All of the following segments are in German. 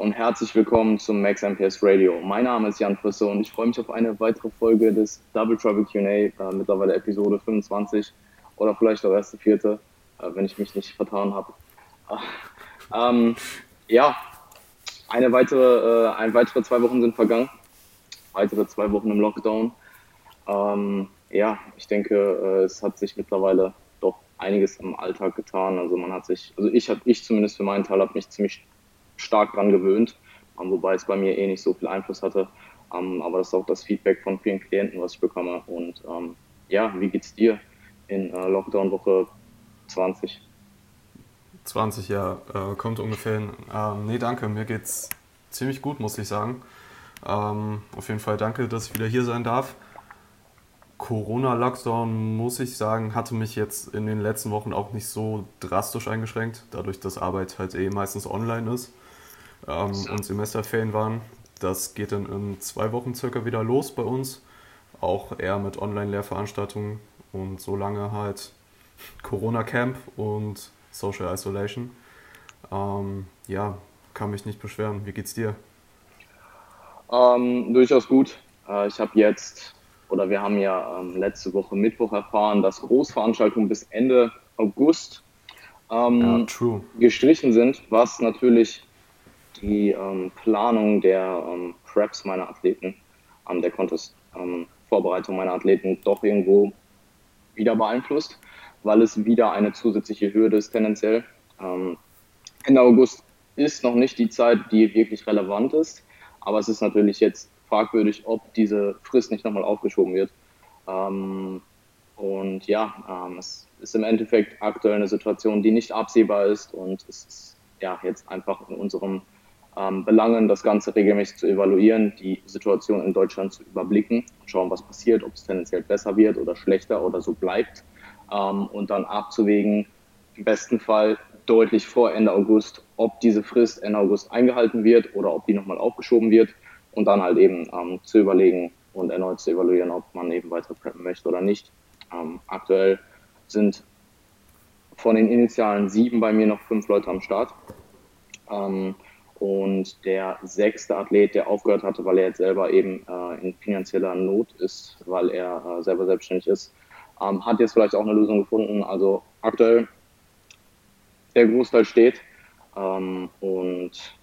Und herzlich willkommen zum Max MPS Radio. Mein Name ist Jan Frisse und ich freue mich auf eine weitere Folge des Double Trouble QA, äh, mittlerweile Episode 25 oder vielleicht auch erste vierte, äh, wenn ich mich nicht vertan habe. Äh, ähm, ja, eine weitere, äh, ein weitere zwei Wochen sind vergangen. Weitere zwei Wochen im Lockdown. Ähm, ja, ich denke, äh, es hat sich mittlerweile doch einiges im Alltag getan. Also man hat sich, also ich habe, ich zumindest für meinen Teil habe mich ziemlich stark dran gewöhnt, ähm, wobei es bei mir eh nicht so viel Einfluss hatte. Ähm, aber das ist auch das Feedback von vielen Klienten, was ich bekomme. Und ähm, ja, wie geht's dir in äh, Lockdown Woche 20? 20, ja, äh, kommt ungefähr hin. Ähm, nee, danke, mir geht's ziemlich gut, muss ich sagen. Ähm, auf jeden Fall danke, dass ich wieder hier sein darf. Corona-Lockdown, muss ich sagen, hatte mich jetzt in den letzten Wochen auch nicht so drastisch eingeschränkt, dadurch, dass Arbeit halt eh meistens online ist ähm, und Semesterferien waren. Das geht dann in zwei Wochen circa wieder los bei uns, auch eher mit Online-Lehrveranstaltungen und so lange halt Corona-Camp und Social Isolation. Ähm, ja, kann mich nicht beschweren. Wie geht's dir? Ähm, durchaus gut. Äh, ich habe jetzt, oder wir haben ja ähm, letzte Woche Mittwoch erfahren, dass Großveranstaltungen bis Ende August ähm, ja, gestrichen sind, was natürlich die ähm, Planung der ähm, Preps meiner Athleten, ähm, der Contest-Vorbereitung meiner Athleten doch irgendwo wieder beeinflusst, weil es wieder eine zusätzliche Hürde ist tendenziell. Ende August ist noch nicht die Zeit, die wirklich relevant ist. Aber es ist natürlich jetzt fragwürdig, ob diese Frist nicht nochmal aufgeschoben wird. Ähm, und ja, ähm, es ist im Endeffekt aktuell eine Situation, die nicht absehbar ist und es ist ja jetzt einfach in unserem ähm, Belangen, das Ganze regelmäßig zu evaluieren, die Situation in Deutschland zu überblicken schauen, was passiert, ob es tendenziell besser wird oder schlechter oder so bleibt ähm, und dann abzuwägen, im besten Fall deutlich vor Ende August, ob diese Frist Ende August eingehalten wird oder ob die nochmal aufgeschoben wird und dann halt eben ähm, zu überlegen und erneut zu evaluieren, ob man eben weiter preppen möchte oder nicht. Ähm, aktuell sind von den initialen sieben bei mir noch fünf Leute am Start. Ähm, und der sechste Athlet, der aufgehört hatte, weil er jetzt selber eben äh, in finanzieller Not ist, weil er äh, selber selbstständig ist, ähm, hat jetzt vielleicht auch eine Lösung gefunden. Also aktuell der Großteil steht. Ähm, und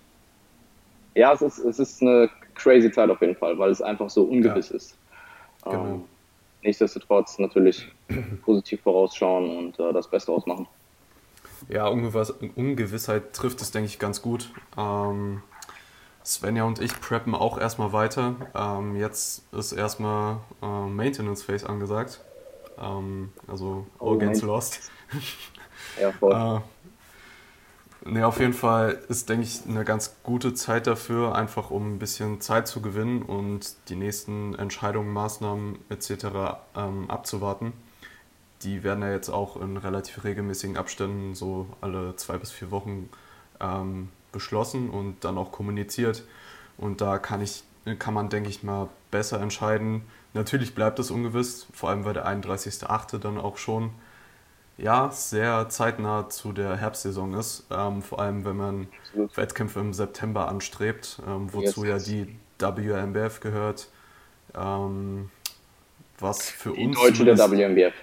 ja, es ist, es ist eine crazy Zeit auf jeden Fall, weil es einfach so ungewiss ja. ist. Ähm, genau. nichtsdestotrotz natürlich positiv vorausschauen und äh, das Beste ausmachen. Ja, Ungewiss Ungewissheit trifft es, denke ich, ganz gut. Ähm, Svenja und ich preppen auch erstmal weiter. Ähm, jetzt ist erstmal äh, Maintenance Phase angesagt. Ähm, also All Against Lost. Ja, voll. äh, Ne, auf jeden Fall ist, denke ich, eine ganz gute Zeit dafür, einfach um ein bisschen Zeit zu gewinnen und die nächsten Entscheidungen, Maßnahmen etc. Ähm, abzuwarten. Die werden ja jetzt auch in relativ regelmäßigen Abständen, so alle zwei bis vier Wochen, ähm, beschlossen und dann auch kommuniziert. Und da kann, ich, kann man, denke ich mal, besser entscheiden. Natürlich bleibt es ungewiss, vor allem weil der 31.8. dann auch schon ja, sehr zeitnah zu der Herbstsaison ist. Ähm, vor allem, wenn man Absolut. Wettkämpfe im September anstrebt, ähm, wozu yes. ja die WMBF gehört. Ähm, was für die uns. Die Deutsche der WMBF.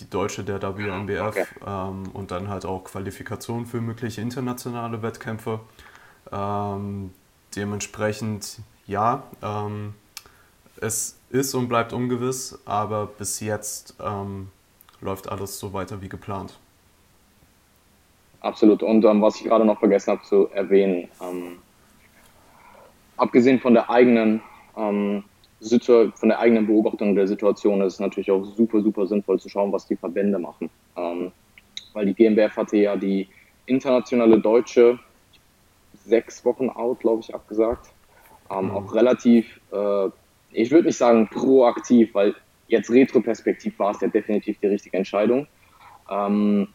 Die Deutsche der WMBF okay. Ähm, und dann halt auch Qualifikation für mögliche internationale Wettkämpfe. Ähm, dementsprechend, ja, ähm, es ist und bleibt ungewiss, aber bis jetzt läuft alles so weiter wie geplant. Absolut. Und ähm, was ich gerade noch vergessen habe zu erwähnen, ähm, abgesehen von der eigenen ähm, von der eigenen Beobachtung der Situation ist es natürlich auch super, super sinnvoll zu schauen, was die Verbände machen. Ähm, weil die GmbF hatte ja die internationale Deutsche sechs Wochen out, glaube ich, abgesagt. Ähm, mhm. Auch relativ, äh, ich würde nicht sagen proaktiv, weil Jetzt retroperspektiv war es ja definitiv die richtige Entscheidung. Ähm,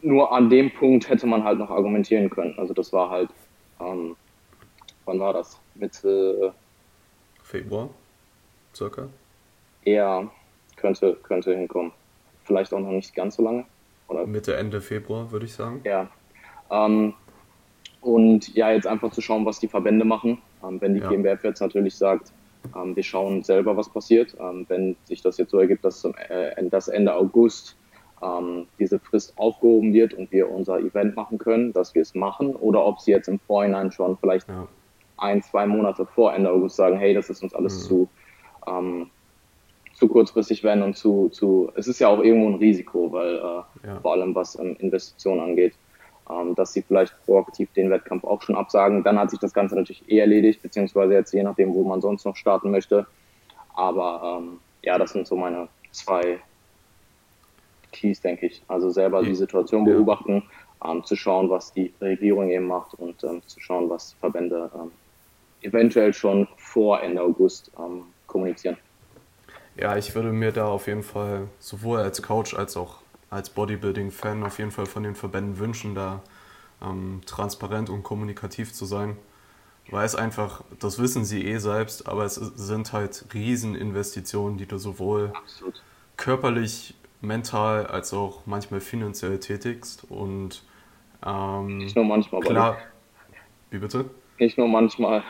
nur an dem Punkt hätte man halt noch argumentieren können. Also das war halt, ähm, wann war das? Mitte Februar, circa? Ja, könnte, könnte hinkommen. Vielleicht auch noch nicht ganz so lange. Oder? Mitte, Ende Februar, würde ich sagen. Ja. Ähm, Und ja, jetzt einfach zu schauen, was die Verbände machen. Ähm, wenn die ja. GmbF jetzt natürlich sagt, ähm, wir schauen selber, was passiert. Ähm, wenn sich das jetzt so ergibt, dass, zum, äh, dass Ende August ähm, diese Frist aufgehoben wird und wir unser Event machen können, dass wir es machen. Oder ob sie jetzt im Vorhinein schon vielleicht ja. Ein, zwei Monate vor Ende August sagen, hey, das ist uns alles mhm. zu, ähm, zu kurzfristig werden und zu, zu, es ist ja auch irgendwo ein Risiko, weil äh, ja. vor allem was ähm, Investitionen angeht, ähm, dass sie vielleicht proaktiv den Wettkampf auch schon absagen. Dann hat sich das Ganze natürlich eh erledigt, beziehungsweise jetzt je nachdem, wo man sonst noch starten möchte. Aber ähm, ja, das sind so meine zwei Keys, denke ich. Also selber die Situation beobachten, ähm, zu schauen, was die Regierung eben macht und ähm, zu schauen, was Verbände ähm, eventuell schon vor Ende August ähm, kommunizieren. Ja, ich würde mir da auf jeden Fall sowohl als Coach als auch als Bodybuilding-Fan auf jeden Fall von den Verbänden wünschen, da ähm, transparent und kommunikativ zu sein. Weil es einfach, das wissen sie eh selbst, aber es sind halt Rieseninvestitionen, die du sowohl Absolut. körperlich, mental als auch manchmal finanziell tätigst. Und ähm, nicht nur manchmal, klar. Wie bitte? Nicht nur manchmal.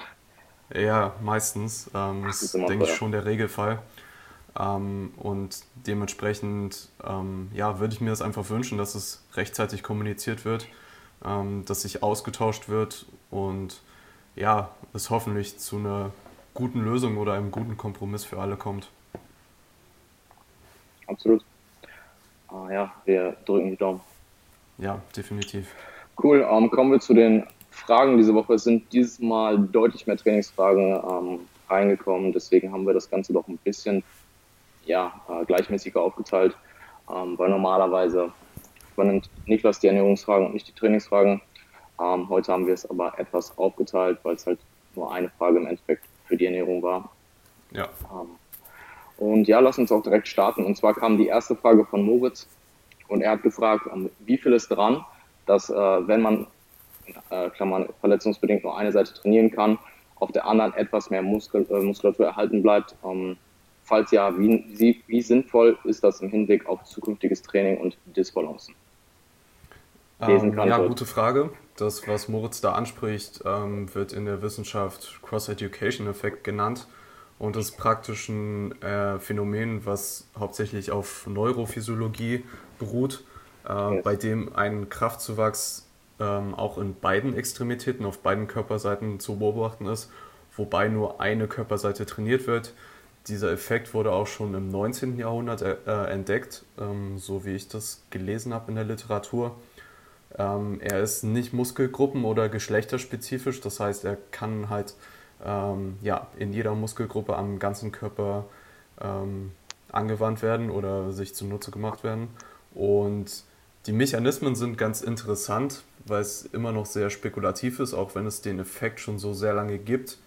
Ja, meistens. Ähm, das ist, denke ich, schon der Regelfall. Ähm, und dementsprechend ähm, ja, würde ich mir das einfach wünschen, dass es rechtzeitig kommuniziert wird, ähm, dass sich ausgetauscht wird und ja, es hoffentlich zu einer guten Lösung oder einem guten Kompromiss für alle kommt. Absolut. Ah, ja, wir drücken die Daumen. Ja, definitiv. Cool, ähm, kommen wir zu den Fragen diese Woche. Es sind dieses Mal deutlich mehr Trainingsfragen ähm, reingekommen, deswegen haben wir das Ganze doch ein bisschen ja, äh, gleichmäßiger aufgeteilt, ähm, weil normalerweise übernimmt Niklas die Ernährungsfragen und nicht die Trainingsfragen. Ähm, heute haben wir es aber etwas aufgeteilt, weil es halt nur eine Frage im Endeffekt für die Ernährung war. Ja. Ähm, und ja, lass uns auch direkt starten. Und zwar kam die erste Frage von Moritz und er hat gefragt, ähm, wie viel ist dran, dass äh, wenn man, äh, Klammern, verletzungsbedingt nur eine Seite trainieren kann, auf der anderen etwas mehr Muskel, äh, Muskulatur erhalten bleibt. Ähm, Falls ja, wie, wie sinnvoll ist das im Hinblick auf zukünftiges Training und Disbalancen? Ähm, ja, gute Frage. Das, was Moritz da anspricht, ähm, wird in der Wissenschaft Cross-Education-Effekt genannt und ist praktisch ein äh, Phänomen, was hauptsächlich auf Neurophysiologie beruht, äh, yes. bei dem ein Kraftzuwachs ähm, auch in beiden Extremitäten, auf beiden Körperseiten zu beobachten ist, wobei nur eine Körperseite trainiert wird dieser Effekt wurde auch schon im 19. Jahrhundert äh, äh, entdeckt, ähm, so wie ich das gelesen habe in der Literatur. Ähm, er ist nicht muskelgruppen- oder geschlechterspezifisch, das heißt, er kann halt ähm, ja, in jeder Muskelgruppe am ganzen Körper ähm, angewandt werden oder sich zunutze gemacht werden. Und die Mechanismen sind ganz interessant, weil es immer noch sehr spekulativ ist, auch wenn es den Effekt schon so sehr lange gibt.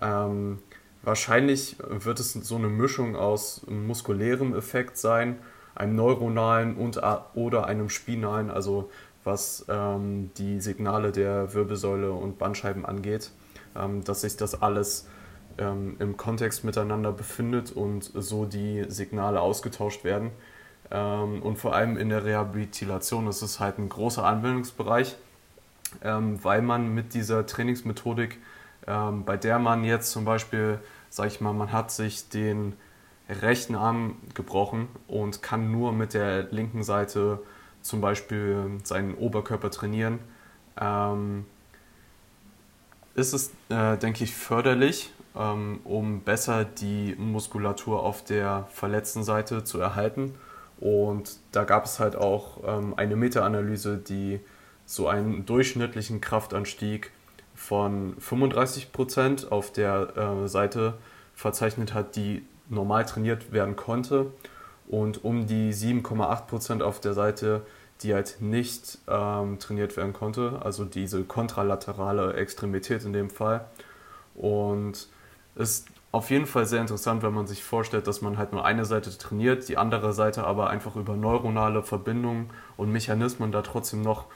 Ähm, Wahrscheinlich wird es so eine Mischung aus muskulärem Effekt sein, einem neuronalen und oder einem spinalen, also was ähm, die Signale der Wirbelsäule und Bandscheiben angeht, ähm, dass sich das alles ähm, im Kontext miteinander befindet und so die Signale ausgetauscht werden. Ähm, und vor allem in der Rehabilitation ist es halt ein großer Anwendungsbereich, ähm, weil man mit dieser Trainingsmethodik ähm, bei der man jetzt zum Beispiel, sag ich mal, man hat sich den rechten Arm gebrochen und kann nur mit der linken Seite zum Beispiel seinen Oberkörper trainieren, ist es, äh, denke ich, förderlich, um besser die Muskulatur auf der verletzten Seite zu erhalten. Und da gab es halt auch ähm, eine Meta-Analyse, die so einen durchschnittlichen Kraftanstieg von 35% auf der äh, Seite verzeichnet hat, die normal trainiert werden konnte und um die 7,8% auf der Seite, die halt nicht ähm, trainiert werden konnte, also diese kontralaterale Extremität in dem Fall. Und ist auf jeden Fall sehr interessant, wenn man sich vorstellt, dass man halt nur eine Seite trainiert, die andere Seite aber einfach über neuronale Verbindungen und Mechanismen da trotzdem noch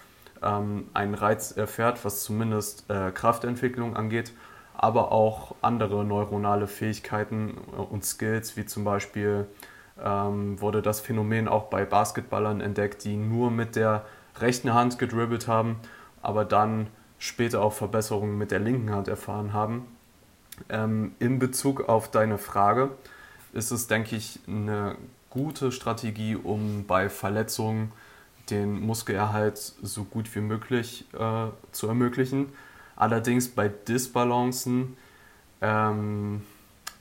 ähm, einen Reiz erfährt, was zumindest äh, Kraftentwicklung angeht, aber auch andere neuronale Fähigkeiten und Skills, wie zum Beispiel ähm, wurde das Phänomen auch bei Basketballern entdeckt, die nur mit der rechten Hand gedribbelt haben, aber dann später auch Verbesserungen mit der linken Hand erfahren haben. Ähm, in Bezug auf deine Frage ist es, denke ich, eine gute Strategie, um bei Verletzungen den Muskelerhalt so gut wie möglich äh, zu ermöglichen. Allerdings bei Disbalancen ähm,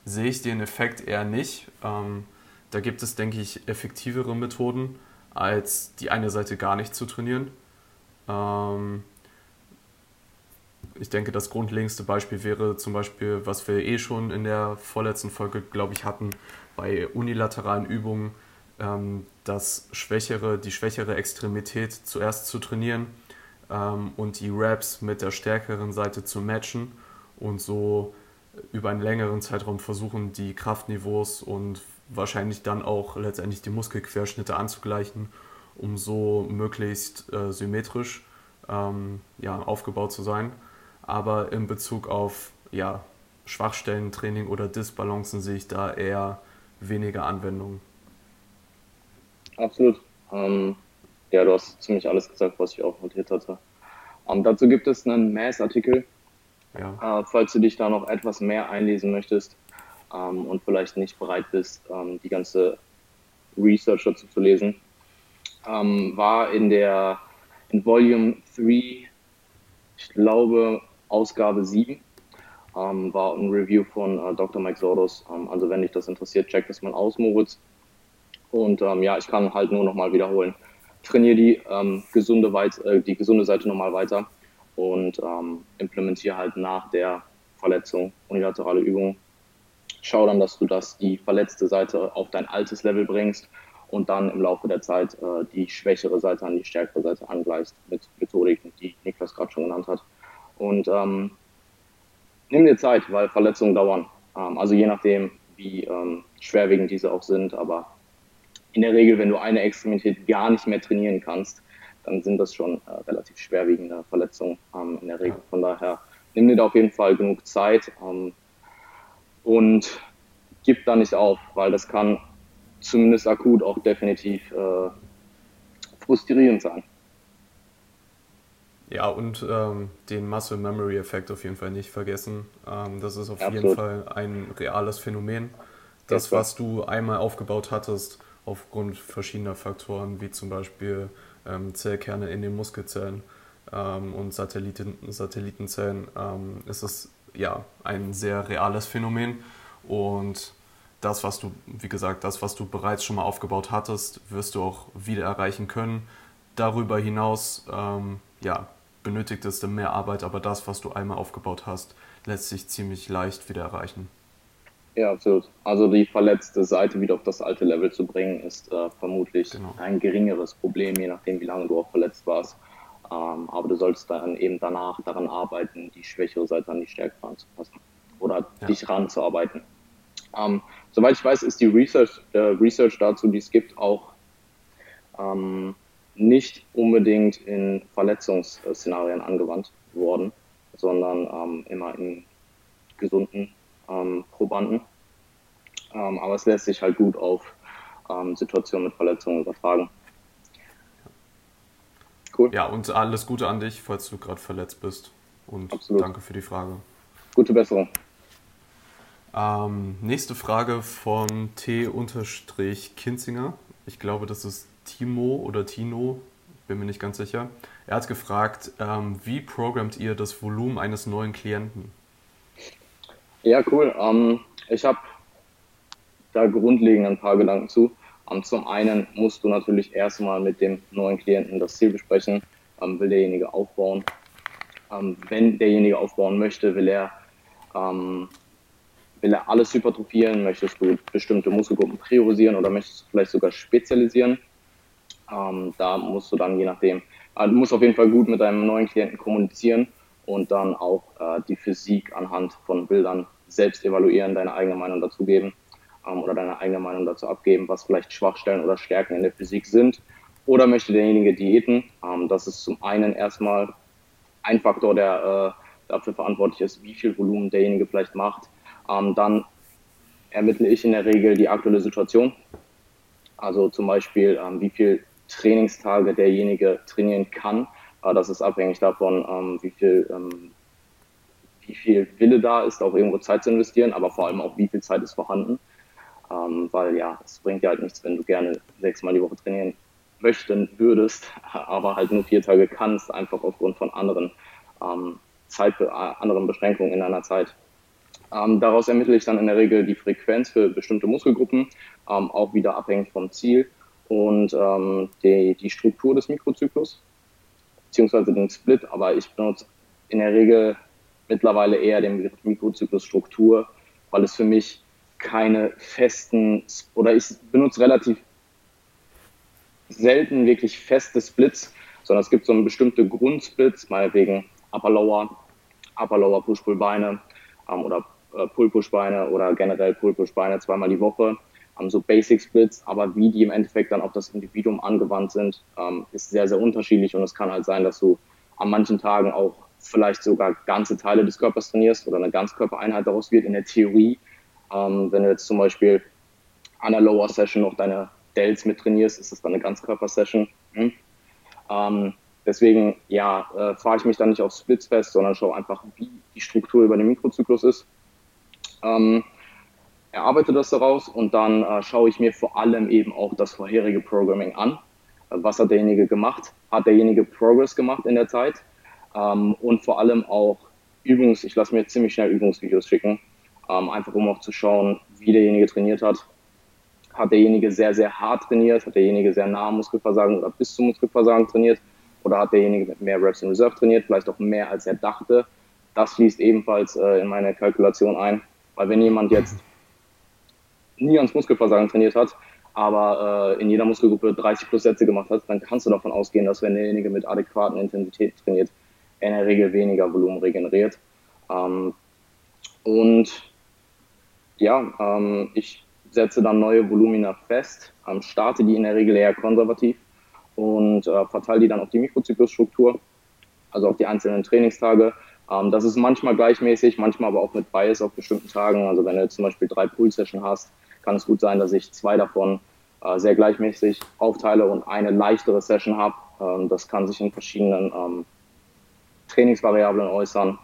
sehe ich den Effekt eher nicht. Ähm, da gibt es, denke ich, effektivere Methoden, als die eine Seite gar nicht zu trainieren. Ähm, ich denke, das grundlegendste Beispiel wäre zum Beispiel, was wir eh schon in der vorletzten Folge, glaube ich, hatten, bei unilateralen Übungen, ähm, das schwächere, die schwächere Extremität zuerst zu trainieren ähm, und die Raps mit der stärkeren Seite zu matchen und so über einen längeren Zeitraum versuchen, die Kraftniveaus und wahrscheinlich dann auch letztendlich die Muskelquerschnitte anzugleichen, um so möglichst äh, symmetrisch ähm, ja, aufgebaut zu sein. Aber in Bezug auf ja, Schwachstellentraining oder Disbalancen sehe ich da eher weniger Anwendungen. Absolut. Ähm, ja, du hast ziemlich alles gesagt, was ich auch notiert hatte. Ähm, dazu gibt es einen Mass-Artikel, ja. äh, falls du dich da noch etwas mehr einlesen möchtest ähm, und vielleicht nicht bereit bist, ähm, die ganze Research dazu zu lesen. Ähm, war in der in Volume 3, ich glaube Ausgabe 7, ähm, war ein Review von äh, Dr. Mike Sordos. also wenn dich das interessiert, check das mal aus, Moritz. Und ähm, ja, ich kann halt nur nochmal wiederholen. Trainiere die, ähm, gesunde Weit äh, die gesunde Seite nochmal weiter und ähm, implementiere halt nach der Verletzung unilaterale Übungen. Schau dann, dass du das, die verletzte Seite auf dein altes Level bringst und dann im Laufe der Zeit äh, die schwächere Seite an die stärkere Seite angleichst mit Methodiken, die Niklas gerade schon genannt hat. Und ähm, nimm dir Zeit, weil Verletzungen dauern. Ähm, also je nachdem, wie ähm, schwerwiegend diese auch sind, aber in der Regel, wenn du eine Extremität gar nicht mehr trainieren kannst, dann sind das schon äh, relativ schwerwiegende Verletzungen ähm, in der Regel. Von daher nimm dir da auf jeden Fall genug Zeit ähm, und gib da nicht auf, weil das kann zumindest akut auch definitiv äh, frustrierend sein. Ja, und ähm, den Muscle Memory Effekt auf jeden Fall nicht vergessen. Ähm, das ist auf Absolut. jeden Fall ein reales Phänomen. Das, was du einmal aufgebaut hattest, aufgrund verschiedener Faktoren, wie zum Beispiel ähm, Zellkerne in den Muskelzellen ähm, und Satelliten, Satellitenzellen, ähm, ist es ja ein sehr reales Phänomen. Und das, was du, wie gesagt, das, was du bereits schon mal aufgebaut hattest, wirst du auch wieder erreichen können. Darüber hinaus, ähm, ja, benötigt es dann mehr Arbeit, aber das, was du einmal aufgebaut hast, lässt sich ziemlich leicht wieder erreichen. Ja, absolut. Also die verletzte Seite wieder auf das alte Level zu bringen, ist äh, vermutlich genau. ein geringeres Problem, je nachdem, wie lange du auch verletzt warst. Ähm, aber du sollst dann eben danach daran arbeiten, die schwächere Seite an die stärkere anzupassen oder ja. dich ranzuarbeiten. Ähm, soweit ich weiß, ist die Research, äh, Research dazu, die es gibt, auch ähm, nicht unbedingt in Verletzungsszenarien angewandt worden, sondern ähm, immer in gesunden ähm, Probanden. Ähm, aber es lässt sich halt gut auf ähm, Situationen mit Verletzungen übertragen. Cool. Ja, und alles Gute an dich, falls du gerade verletzt bist. Und Absolut. danke für die Frage. Gute Besserung. Ähm, nächste Frage von T-Kinzinger. Ich glaube, das ist Timo oder Tino, bin mir nicht ganz sicher. Er hat gefragt, ähm, wie programmt ihr das Volumen eines neuen Klienten? Ja, cool. Ähm, ich habe da grundlegend ein paar Gedanken zu. Ähm, zum einen musst du natürlich erstmal mit dem neuen Klienten das Ziel besprechen. Ähm, will derjenige aufbauen? Ähm, wenn derjenige aufbauen möchte, will er, ähm, will er alles hypertrophieren? Möchtest du bestimmte Muskelgruppen priorisieren oder möchtest du vielleicht sogar spezialisieren? Ähm, da musst du dann je nachdem, äh, du musst auf jeden Fall gut mit deinem neuen Klienten kommunizieren und dann auch äh, die Physik anhand von Bildern selbst evaluieren, deine eigene Meinung dazu geben ähm, oder deine eigene Meinung dazu abgeben, was vielleicht Schwachstellen oder Stärken in der Physik sind. Oder möchte derjenige Diäten? Ähm, das ist zum einen erstmal ein Faktor, der äh, dafür verantwortlich ist, wie viel Volumen derjenige vielleicht macht. Ähm, dann ermittle ich in der Regel die aktuelle Situation. Also zum Beispiel, ähm, wie viel Trainingstage derjenige trainieren kann, Äh, das ist abhängig davon, ähm, wie viel ähm, wie viel Wille da ist, auch irgendwo Zeit zu investieren, aber vor allem auch, wie viel Zeit ist vorhanden. Ähm, weil ja, es bringt ja halt nichts, wenn du gerne sechsmal die Woche trainieren möchten würdest, aber halt nur vier Tage kannst, einfach aufgrund von anderen Zeit, äh, anderen Beschränkungen in einer Zeit. Ähm, daraus ermittle ich dann in der Regel die Frequenz für bestimmte Muskelgruppen, ähm, auch wieder abhängig vom Ziel und ähm, die, die Struktur des Mikrozyklus, beziehungsweise den Split, aber ich benutze in der Regel mittlerweile eher den Begriff Mikrozyklusstruktur, weil es für mich keine festen oder ich benutze relativ selten wirklich feste Splits, sondern es gibt so bestimmte Grundsplits, meinetwegen Upper Lower, Upper Lower Push Pull Beine ähm, oder äh, Pull Push Beine oder generell Pull Push Beine zweimal die Woche, so Basic Splits, aber wie die im Endeffekt dann auf das Individuum angewandt sind, ähm, ist sehr, sehr unterschiedlich und es kann halt sein, dass du an manchen Tagen auch vielleicht sogar ganze Teile des Körpers trainierst oder eine Ganzkörpereinheit daraus wird in der Theorie. Ähm, wenn du jetzt zum Beispiel an der Lower Session noch deine Delts mit trainierst, ist das dann eine Ganzkörper-Session. Hm? Ähm, deswegen, ja, äh, fahre ich mich dann nicht auf Splits fest, sondern schaue einfach, wie die Struktur über den Mikrozyklus ist. Ähm, erarbeite das daraus und dann äh, schaue ich mir vor allem eben auch das vorherige Programming an. Was hat derjenige gemacht? Hat derjenige Progress gemacht in der Zeit? ähm, und vor allem auch Übungs, ich lasse mir ziemlich schnell Übungsvideos schicken, ähm, einfach um auch zu schauen, wie derjenige trainiert hat. Hat derjenige sehr, sehr hart trainiert? Hat derjenige sehr nah am Muskelversagen oder bis zum Muskelversagen trainiert? Oder hat derjenige mit mehr Reps in Reserve trainiert? Vielleicht auch mehr, als er dachte. Das fließt ebenfalls äh, in meine Kalkulation ein. Weil wenn jemand jetzt nie ans Muskelversagen trainiert hat, aber äh, in jeder Muskelgruppe 30 plus Sätze gemacht hat, dann kannst du davon ausgehen, dass wenn derjenige mit adäquaten Intensitäten trainiert, in der Regel weniger Volumen regeneriert. Ähm, und ja, ähm, ich setze dann neue Volumina fest, ähm, starte die in der Regel eher konservativ und äh, verteile die dann auf die Mikrozyklusstruktur, also auf die einzelnen Trainingstage. Ähm, das ist manchmal gleichmäßig, manchmal aber auch mit Bias auf bestimmten Tagen. Also wenn du zum Beispiel drei Pool-Sessions hast, kann es gut sein, dass ich zwei davon äh, sehr gleichmäßig aufteile und eine leichtere Session habe. Ähm, das kann sich in verschiedenen ähm, Trainingsvariablen äußern,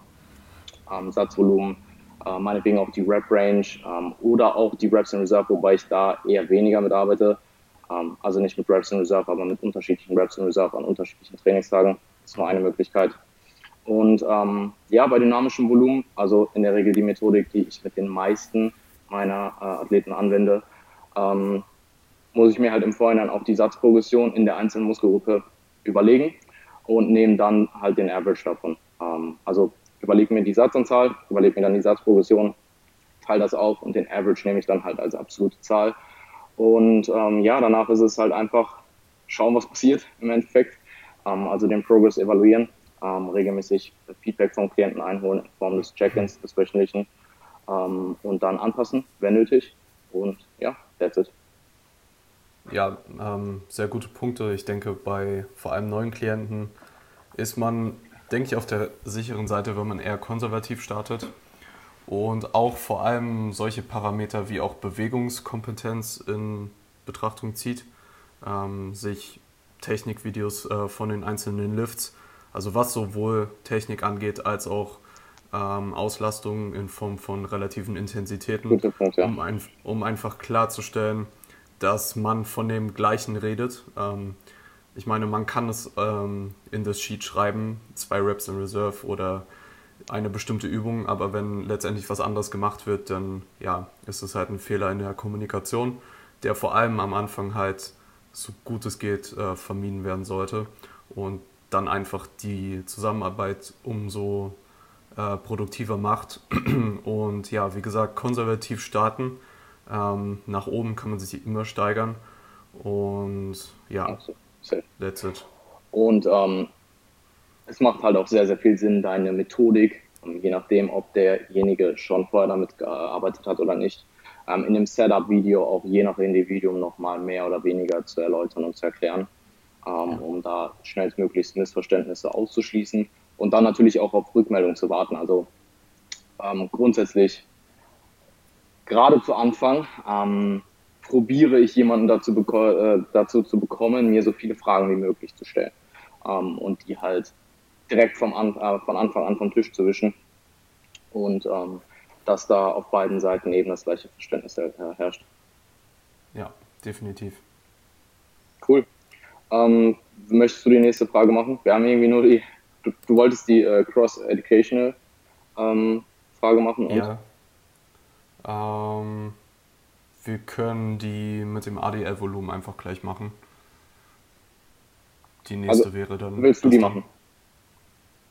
ähm, Satzvolumen, äh, meinetwegen auch die Rep-Range ähm, oder auch die Reps in Reserve, wobei ich da eher weniger mit arbeite. Ähm, also nicht mit Reps in Reserve, aber mit unterschiedlichen Reps in Reserve an unterschiedlichen Trainingstagen. Das ist nur eine Möglichkeit. Und ähm, ja, bei dynamischem Volumen, also in der Regel die Methodik, die ich mit den meisten meiner äh, Athleten anwende, ähm, muss ich mir halt im Vorhinein auch die Satzprogression in der einzelnen Muskelgruppe überlegen und nehme dann halt den Average davon. Ähm, also überlege mir die Satzanzahl, überlege mir dann die Satzprogression, teile das auf und den Average nehme ich dann halt als absolute Zahl. Und ähm, ja, danach ist es halt einfach schauen, was passiert im Endeffekt. Ähm, also den Progress evaluieren, ähm, regelmäßig Feedback vom Klienten einholen in Form des Check-ins, des wöchentlichen ähm, und dann anpassen, wenn nötig. Und ja, that's it. Ja, ähm, sehr gute Punkte. Ich denke, bei vor allem neuen Klienten ist man, denke ich, auf der sicheren Seite, wenn man eher konservativ startet. Und auch vor allem solche Parameter wie auch Bewegungskompetenz in Betrachtung zieht. Ähm, sich Technikvideos äh, von den einzelnen Lifts, also was sowohl Technik angeht, als auch ähm, Auslastung in Form von relativen Intensitäten, Punkt, ja. um, ein, um einfach klarzustellen, dass man von dem Gleichen redet. Ähm, ich meine, man kann es ähm, in das Sheet schreiben, zwei Reps in Reserve oder eine bestimmte Übung, aber wenn letztendlich was anderes gemacht wird, dann ja, ist es halt ein Fehler in der Kommunikation, der vor allem am Anfang halt so gut es geht äh, vermieden werden sollte und dann einfach die Zusammenarbeit umso äh, produktiver macht. Und ja, wie gesagt, konservativ starten ähm, nach oben kann man sich immer steigern. Und ja, that's it. Und ähm, es macht halt auch sehr, sehr viel Sinn, deine Methodik, ähm, je nachdem, ob derjenige schon vorher damit gearbeitet hat oder nicht, ähm, in dem Setup-Video auch je nach Individuum nochmal mehr oder weniger zu erläutern und zu erklären, ähm, ja. um da schnellstmöglichst Missverständnisse auszuschließen und dann natürlich auch auf Rückmeldung zu warten. Also ähm, grundsätzlich gerade zu Anfang ähm, probiere ich jemanden dazu, äh, dazu, zu bekommen, mir so viele Fragen wie möglich zu stellen. ähm, und die halt direkt vom An äh, von Anfang an vom Tisch zu wischen. Und ähm, dass da auf beiden Seiten eben das gleiche Verständnis äh, herrscht. Ja, definitiv. Cool. Ähm, möchtest du die nächste Frage machen? Wir haben irgendwie nur die, du, du wolltest die äh, Cross-Educational ähm, Frage machen. Und? Ja. Ähm, wir können die mit dem ADL-Volumen einfach gleich machen. Die nächste also, wäre dann. Willst du die machen?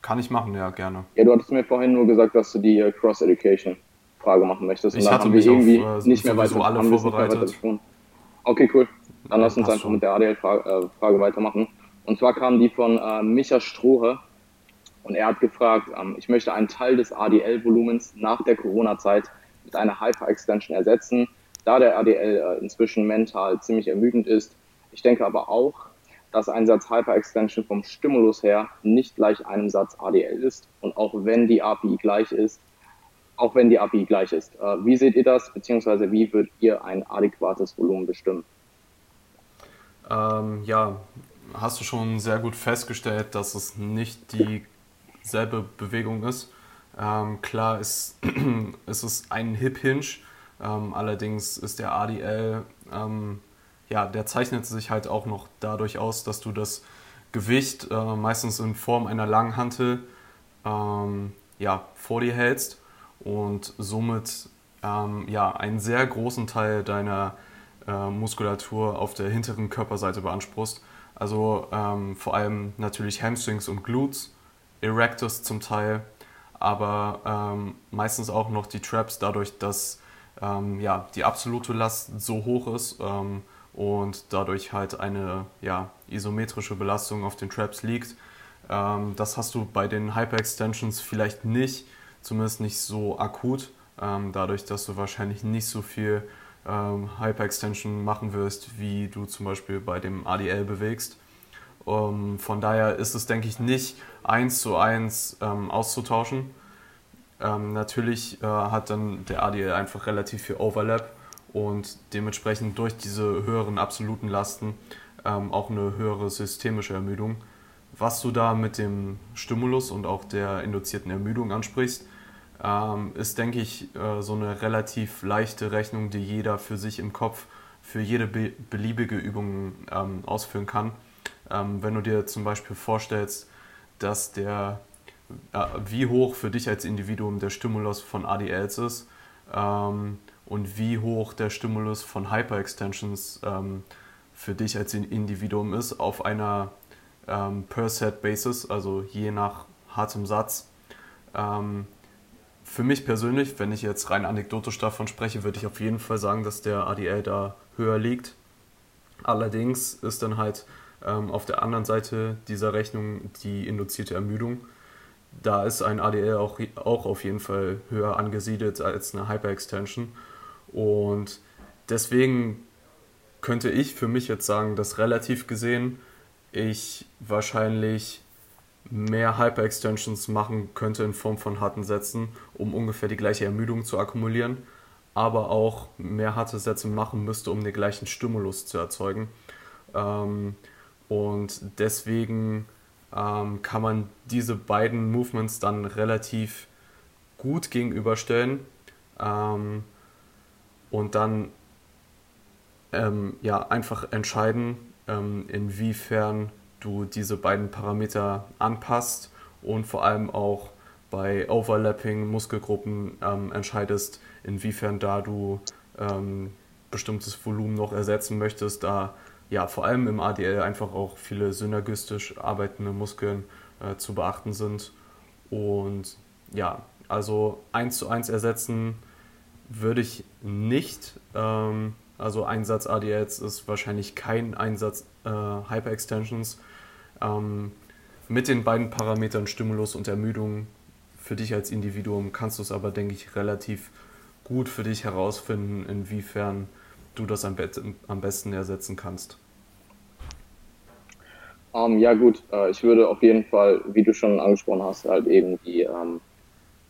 Kann ich machen, ja, gerne. Ja, du hattest mir vorhin nur gesagt, dass du die äh, Cross-Education-Frage machen möchtest. Ich hatte mich irgendwie auf, äh, nicht mehr weiter, alle vorbereitet. okay, cool. Dann lass uns einfach schon. mit der ADL-Frage äh, weitermachen. Und zwar kam die von äh, Micha Strohe und er hat gefragt, ähm, ich möchte einen Teil des ADL-Volumens nach der Corona-Zeit mit einer Hyper-Extension ersetzen, da der ADL äh, inzwischen mental ziemlich ermüdend ist. Ich denke aber auch, dass ein Satz Hyper-Extension vom Stimulus her nicht gleich einem Satz ADL ist und auch wenn die API gleich ist, auch wenn die API gleich ist. Äh, wie seht ihr das, beziehungsweise wie würdet ihr ein adäquates Volumen bestimmen? Ähm, ja, hast du schon sehr gut festgestellt, dass es nicht dieselbe Bewegung ist. Ähm, klar ist, ist es ein Hip-Hinge, ähm, allerdings ist der ADL, ähm, ja, der zeichnet sich halt auch noch dadurch aus, dass du das Gewicht äh, meistens in Form einer langen Hantel ähm, ja, vor dir hältst und somit ähm, ja, einen sehr großen Teil deiner äh, Muskulatur auf der hinteren Körperseite beanspruchst. Also ähm, vor allem natürlich Hamstrings und Glutes, Erectus zum Teil, aber ähm, meistens auch noch die Traps, dadurch, dass ähm, ja, die absolute Last so hoch ist ähm, und dadurch halt eine ja, isometrische Belastung auf den Traps liegt. Ähm, das hast du bei den Hyperextensions vielleicht nicht, zumindest nicht so akut, ähm, dadurch, dass du wahrscheinlich nicht so viel ähm, Hyperextension machen wirst, wie du zum Beispiel bei dem ADL bewegst. Um, von daher ist es, denke ich, nicht eins zu eins ähm, auszutauschen. Ähm, natürlich äh, hat dann der ADL einfach relativ viel Overlap und dementsprechend durch diese höheren absoluten Lasten ähm, auch eine höhere systemische Ermüdung. Was du da mit dem Stimulus und auch der induzierten Ermüdung ansprichst, ähm, ist, denke ich, äh, so eine relativ leichte Rechnung, die jeder für sich im Kopf für jede be beliebige Übung ähm, ausführen kann. Ähm, wenn du dir zum Beispiel vorstellst, dass der, äh, wie hoch für dich als Individuum der Stimulus von ADLs ist ähm, und wie hoch der Stimulus von Hyperextensions ähm, für dich als Individuum ist auf einer ähm, Per-Set-Basis, also je nach hartem Satz, ähm, für mich persönlich, wenn ich jetzt rein anekdotisch davon spreche, würde ich auf jeden Fall sagen, dass der ADL da höher liegt. Allerdings ist dann halt ähm, auf der anderen Seite dieser Rechnung die induzierte Ermüdung. Da ist ein ADL auch, auch auf jeden Fall höher angesiedelt als eine Hyperextension. Und deswegen könnte ich für mich jetzt sagen, dass relativ gesehen ich wahrscheinlich mehr Hyperextensions machen könnte in Form von harten Sätzen, um ungefähr die gleiche Ermüdung zu akkumulieren, aber auch mehr harte Sätze machen müsste, um den gleichen Stimulus zu erzeugen. Ähm, und deswegen ähm, kann man diese beiden Movements dann relativ gut gegenüberstellen. Ähm, und dann ja, einfach entscheiden, inwiefern du diese beiden Parameter anpasst und vor allem auch bei Overlapping Muskelgruppen ähm, entscheidest, inwiefern da du ähm, bestimmtes Volumen noch ersetzen möchtest, da ja vor allem im ADL einfach auch viele synergistisch arbeitende Muskeln äh, zu beachten sind. Und ja, also eins zu eins ersetzen würde ich nicht. Ähm, also Einsatz ADLs ist wahrscheinlich kein Einsatz äh, Hyperextensions. Ähm, mit den beiden Parametern Stimulus und Ermüdung für dich als Individuum kannst du es aber, denke ich, relativ gut für dich herausfinden, inwiefern du das am, am besten ersetzen kannst. Um, ähm, ja gut, äh, ich würde auf jeden Fall, wie du schon angesprochen hast, halt eben die ähm,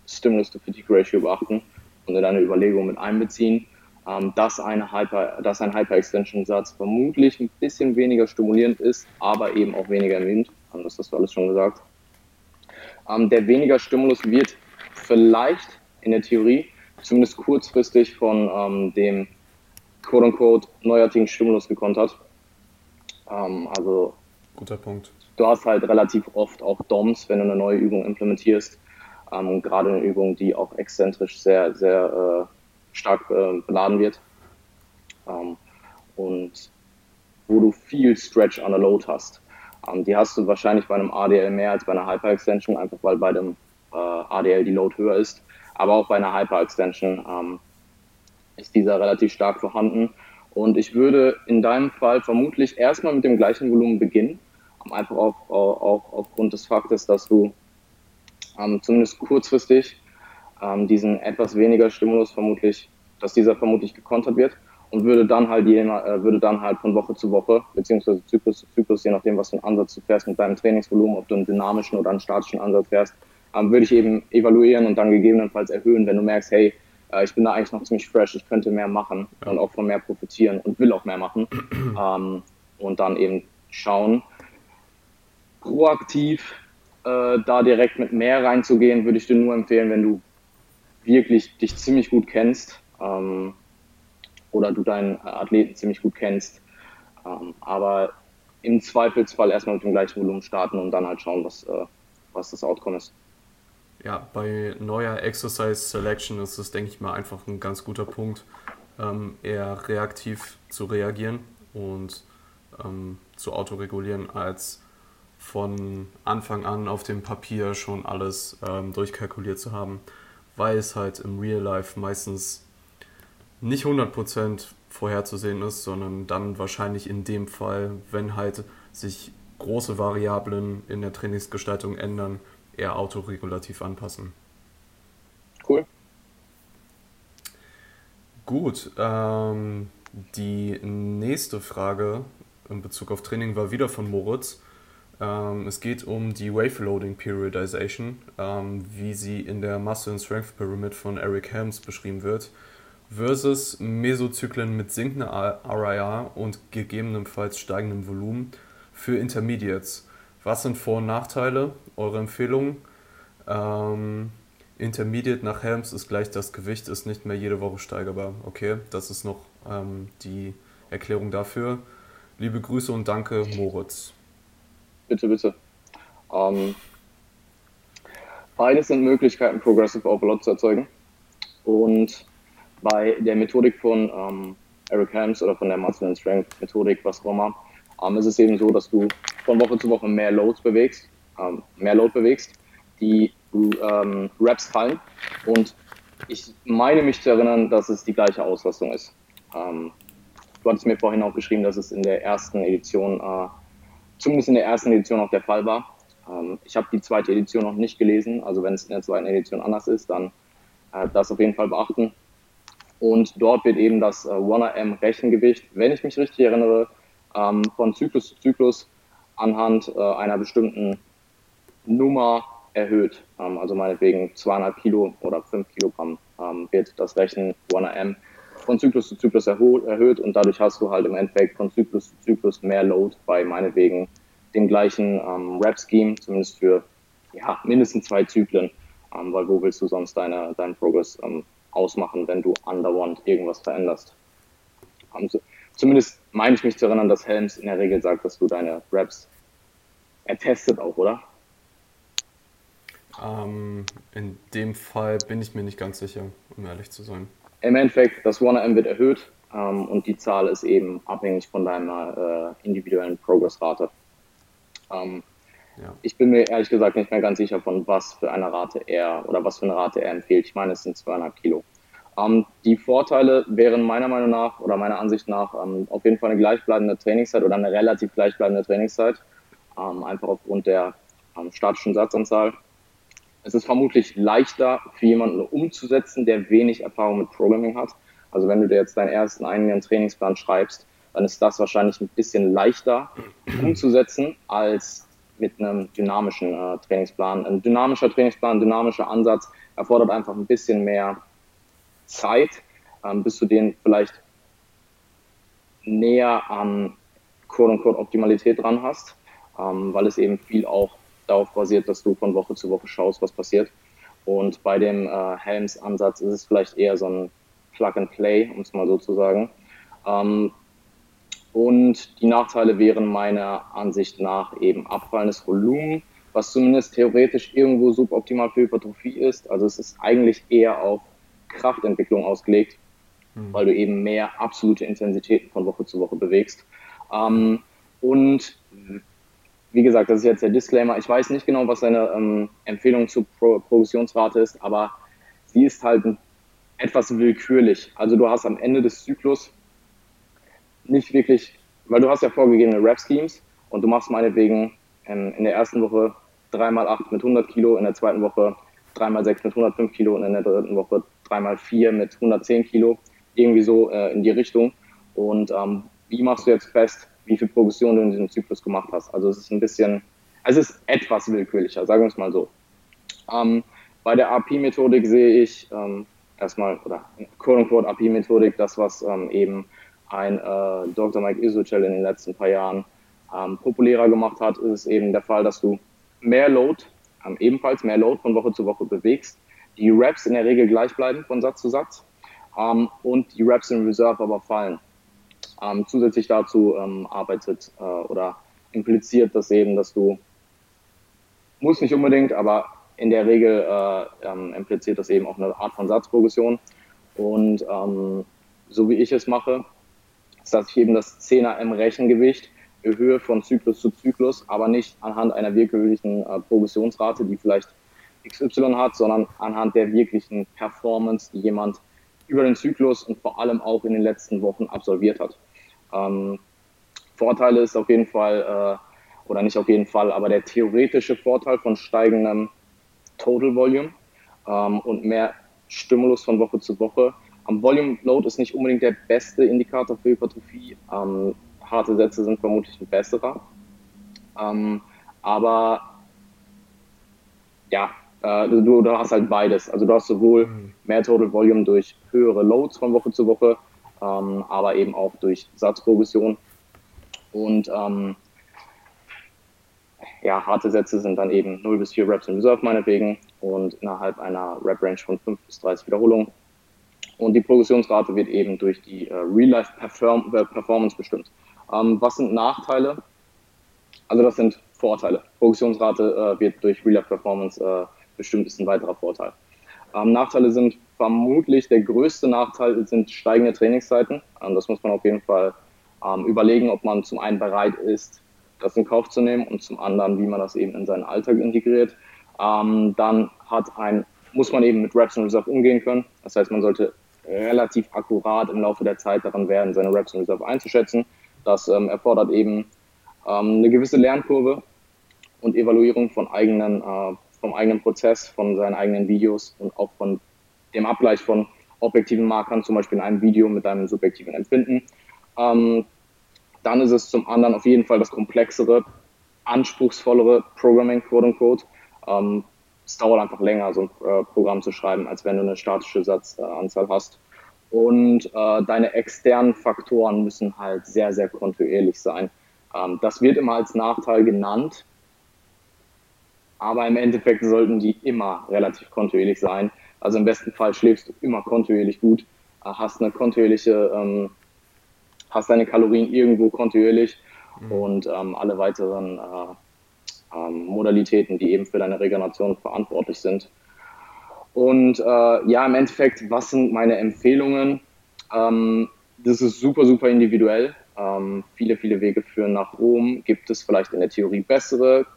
Stimulus-to-Fatigue-Ratio beachten und in deine Überlegung mit einbeziehen ähm, dass, eine Hyper, dass ein Hyper-Extension-Satz vermutlich ein bisschen weniger stimulierend ist, aber eben auch weniger ermüdend. ähm, das hast du alles schon gesagt. Ähm, der weniger Stimulus wird vielleicht in der Theorie zumindest kurzfristig von ähm, dem quote-unquote neuartigen Stimulus gekontert. Ähm, also guter Punkt. Du hast halt relativ oft auch DOMs, wenn du eine neue Übung implementierst. Ähm, gerade eine Übung, die auch exzentrisch sehr, sehr äh, stark äh, beladen wird. Ähm, und wo du viel Stretch on the Load hast. Ähm, die hast du wahrscheinlich bei einem ADL mehr als bei einer Hyper-Extension, einfach weil bei dem äh, ADL die Load höher ist. Aber auch bei einer Hyper-Extension ähm, ist dieser relativ stark vorhanden. Und ich würde in deinem Fall vermutlich erstmal mit dem gleichen Volumen beginnen, einfach auch, auch aufgrund des Faktes, dass du ähm, zumindest kurzfristig ähm, diesen etwas weniger Stimulus vermutlich, dass dieser vermutlich gekontert wird und würde dann halt je, äh, würde dann halt von Woche zu Woche, beziehungsweise Zyklus zu Zyklus, je nachdem, was für einen Ansatz du fährst mit deinem Trainingsvolumen, ob du einen dynamischen oder einen statischen Ansatz fährst, ähm, würde ich eben evaluieren und dann gegebenenfalls erhöhen, wenn du merkst, hey, äh, ich bin da eigentlich noch ziemlich fresh, ich könnte mehr machen ja. und auch von mehr profitieren und will auch mehr machen. ähm, und dann eben schauen, proaktiv äh, da direkt mit mehr reinzugehen, würde ich dir nur empfehlen, wenn du wirklich dich ziemlich gut kennst. Ähm, oder du deinen Athleten ziemlich gut kennst. Ähm, aber im Zweifelsfall erstmal mit dem gleichen Volumen starten und dann halt schauen, was, äh, was das Outcome ist. Ja, bei neuer Exercise Selection ist es, denke ich mal, einfach ein ganz guter Punkt, ähm, eher reaktiv zu reagieren und ähm, zu autoregulieren, als von Anfang an auf dem Papier schon alles ähm, durchkalkuliert zu haben, weil es halt im Real Life meistens nicht 100% vorherzusehen ist, sondern dann wahrscheinlich in dem Fall, wenn halt sich große Variablen in der Trainingsgestaltung ändern, eher autoregulativ anpassen. Cool. Gut, ähm, die nächste Frage in Bezug auf Training war wieder von Moritz. Ähm, es geht um die Wave Loading Periodization, ähm, wie sie in der Muscle and Strength Pyramid von Eric Helms beschrieben wird versus Mesozyklen mit sinkender RIR und gegebenenfalls steigendem Volumen für Intermediates. Was sind Vor- und Nachteile? Eure Empfehlung? Ähm, Intermediate nach Helms ist gleich das Gewicht, ist nicht mehr jede Woche steigerbar. Okay, das ist noch ähm, die Erklärung dafür. Liebe Grüße und danke, Moritz. Bitte, bitte. Ähm, beides sind Möglichkeiten, Progressive Overload zu erzeugen. Und bei der Methodik von ähm, Eric Helms oder von der Muscle Strength Methodik, was auch immer, ähm, ist es eben so, dass du von Woche zu Woche mehr Loads bewegst, ähm, mehr Load bewegst, die ähm, Reps fallen und ich meine mich zu erinnern, dass es die gleiche Auslastung ist. Ähm, du hattest mir vorhin auch geschrieben, dass es in der ersten Edition, äh, zumindest in der ersten Edition auch der Fall war. Ähm, ich habe die zweite Edition noch nicht gelesen, also wenn es in der zweiten Edition anders ist, dann äh, das auf jeden Fall beachten. Und dort wird eben das äh, 1RM Rechengewicht, wenn ich mich richtig erinnere, ähm, von Zyklus zu Zyklus anhand äh, einer bestimmten Nummer erhöht. Ähm, also meinetwegen zweieinhalb Kilo oder fünf Kilogramm ähm, wird das Rechen 1RM von Zyklus zu Zyklus erhöht und dadurch hast du halt im Endeffekt von Zyklus zu Zyklus mehr Load bei meinetwegen dem gleichen ähm, Rap-Scheme, zumindest für ja, mindestens zwei Zyklen, ähm, weil wo willst du sonst deine, deinen Progress ähm, ausmachen, wenn du andauernd irgendwas veränderst. Also, zumindest meine ich mich zu erinnern, dass Helms in der Regel sagt, dass du deine Raps ertestet auch, oder? Ähm, in dem Fall bin ich mir nicht ganz sicher, um ehrlich zu sein. Im Endeffekt, das 1M wird erhöht ähm, und die Zahl ist eben abhängig von deiner äh, individuellen Progressrate. Ähm, ja. Ich bin mir ehrlich gesagt nicht mehr ganz sicher, von was für eine Rate er oder was für eine Rate er empfiehlt. Ich meine, es sind 200 Kilo. Ähm, die Vorteile wären meiner Meinung nach oder meiner Ansicht nach ähm, auf jeden Fall eine gleichbleibende Trainingszeit oder eine relativ gleichbleibende Trainingszeit, ähm, einfach aufgrund der ähm, statischen Satzanzahl. Es ist vermutlich leichter für jemanden umzusetzen, der wenig Erfahrung mit Programming hat. Also wenn du dir jetzt deinen ersten eigenen Trainingsplan schreibst, dann ist das wahrscheinlich ein bisschen leichter umzusetzen als mit einem dynamischen äh, Trainingsplan. Ein dynamischer Trainingsplan, ein dynamischer Ansatz erfordert einfach ein bisschen mehr Zeit, ähm, bis du den vielleicht näher an Quote-unquote Optimalität dran hast. ähm, weil es eben viel auch darauf basiert, dass du von Woche zu Woche schaust, was passiert. Und bei dem äh, Helms-Ansatz ist es vielleicht eher so ein Plug and Play, um es mal so zu sagen. Ähm, und die Nachteile wären meiner Ansicht nach eben abfallendes Volumen, was zumindest theoretisch irgendwo suboptimal für Hypertrophie ist. Also es ist eigentlich eher auf Kraftentwicklung ausgelegt, mhm. weil du eben mehr absolute Intensitäten von Woche zu Woche bewegst. Ähm, und wie gesagt, das ist jetzt der Disclaimer. Ich weiß nicht genau, was seine ähm, Empfehlung zur Pro Progressionsrate ist, aber sie ist halt etwas willkürlich. Also du hast am Ende des Zyklus nicht wirklich, weil du hast ja vorgegebene Rap-Schemes und du machst meinetwegen in, in der ersten Woche 3x8 mit 100 Kilo, in der zweiten Woche 3x6 mit 105 Kilo und in der dritten Woche 3x4 mit 110 Kilo, irgendwie so äh, in die Richtung. Und ähm, wie machst du jetzt fest, wie viel Progression du in diesem Zyklus gemacht hast? Also es ist ein bisschen, es ist etwas willkürlicher, sagen wir es mal so. Ähm, bei der AP-Methodik sehe ich ähm, erstmal, oder quote-unquote AP-Methodik, das, was ähm, eben ein äh, Dr. Mike Isochel in den letzten paar Jahren ähm, populärer gemacht hat, ist es eben der Fall, dass du mehr Load, ähm, ebenfalls mehr Load von Woche zu Woche bewegst, die Reps in der Regel gleich bleiben von Satz zu Satz ähm, und die Reps in Reserve aber fallen. Ähm, zusätzlich dazu ähm, arbeitet äh, oder impliziert das eben, dass du, muss nicht unbedingt, aber in der Regel äh, ähm, impliziert das eben auch eine Art von Satzprogression. Und ähm, so wie ich es mache, ist das eben das 10er im Rechengewicht erhöhe von Zyklus zu Zyklus, aber nicht anhand einer wirklichen äh, Progressionsrate, die vielleicht XY hat, sondern anhand der wirklichen Performance, die jemand über den Zyklus und vor allem auch in den letzten Wochen absolviert hat. Ähm, Vorteile ist auf jeden Fall, äh, oder nicht auf jeden Fall, aber der theoretische Vorteil von steigendem Total Volume ähm, und mehr Stimulus von Woche zu Woche. Am Volume Load ist nicht unbedingt der beste Indikator für Hypertrophie. Ähm, harte Sätze sind vermutlich ein besserer. Ähm, aber ja, äh, du, du, hast halt beides. Also du hast sowohl mhm. mehr Total Volume durch höhere Loads von Woche zu Woche, ähm, aber eben auch durch Satzprogression. Und ähm, ja, harte Sätze sind dann eben 0 bis 4 Reps in Reserve meinetwegen und innerhalb einer Rep-Range von 5 bis 30 Wiederholungen. Und die Progressionsrate wird eben durch die äh, Real-Life-Performance bestimmt. Ähm, was sind Nachteile? Also das sind Vorteile. Progressionsrate äh, wird durch Real-Life-Performance äh, bestimmt, ist ein weiterer Vorteil. Ähm, Nachteile sind vermutlich, der größte Nachteil sind steigende Trainingszeiten. Ähm, das muss man auf jeden Fall ähm, überlegen, ob man zum einen bereit ist, das in Kauf zu nehmen und zum anderen, wie man das eben in seinen Alltag integriert. Ähm, dann hat ein, muss man eben mit Reps und Reserve umgehen können. Das heißt, man sollte relativ akkurat im Laufe der Zeit daran werden, seine Reps und Reserve einzuschätzen. Das ähm, erfordert eben ähm, eine gewisse Lernkurve und Evaluierung von eigenen, äh, vom eigenen Prozess, von seinen eigenen Videos und auch von dem Abgleich von objektiven Markern, zum Beispiel in einem Video mit einem subjektiven Empfinden. Ähm, dann ist es zum anderen auf jeden Fall das komplexere, anspruchsvollere Programming, quote unquote. Ähm, es dauert einfach länger, so ein äh, Programm zu schreiben, als wenn du eine statische Satzanzahl hast. Und äh, deine externen Faktoren müssen halt sehr, sehr kontinuierlich sein. Ähm, das wird immer als Nachteil genannt, aber im Endeffekt sollten die immer relativ kontinuierlich sein. Also im besten Fall schläfst du immer kontinuierlich gut, äh, hast eine kontinuierliche ähm, hast deine Kalorien irgendwo kontinuierlich mhm. und ähm, alle weiteren äh, ähm, Modalitäten, die eben für deine Regeneration verantwortlich sind. Und äh, ja, im Endeffekt, was sind meine Empfehlungen? Ähm, das ist super, super individuell. Ähm, viele, viele Wege führen nach Rom. Gibt es vielleicht in der Theorie bessere?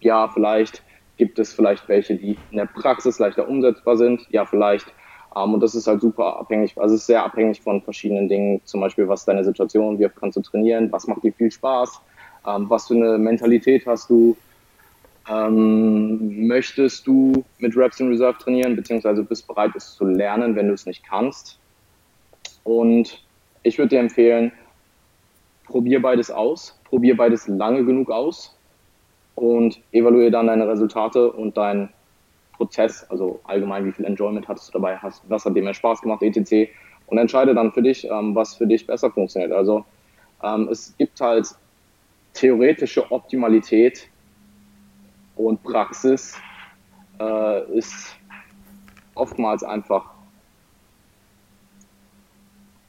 Ja, vielleicht. Gibt es vielleicht welche, die in der Praxis leichter umsetzbar sind? Ja, vielleicht. Um, ähm, und das ist halt super abhängig, also es ist sehr abhängig von verschiedenen Dingen, zum Beispiel was deine Situation, wie oft kannst du trainieren, was macht dir viel Spaß, um, ähm, was für eine Mentalität hast du, um, ähm, möchtest du mit Reps in Reserve trainieren, beziehungsweise bist bereit, es zu lernen, wenn du es nicht kannst. Und ich würde dir empfehlen, probier beides aus, probier beides lange genug aus und evaluiere dann deine Resultate und dein Prozess, also allgemein, wie viel Enjoyment hattest du dabei, hast, was hat dir mehr Spaß gemacht, etc. Und entscheide dann für dich, ähm, was für dich besser funktioniert. Also ähm, es gibt halt theoretische Optimalität und Praxis äh, ist oftmals einfach,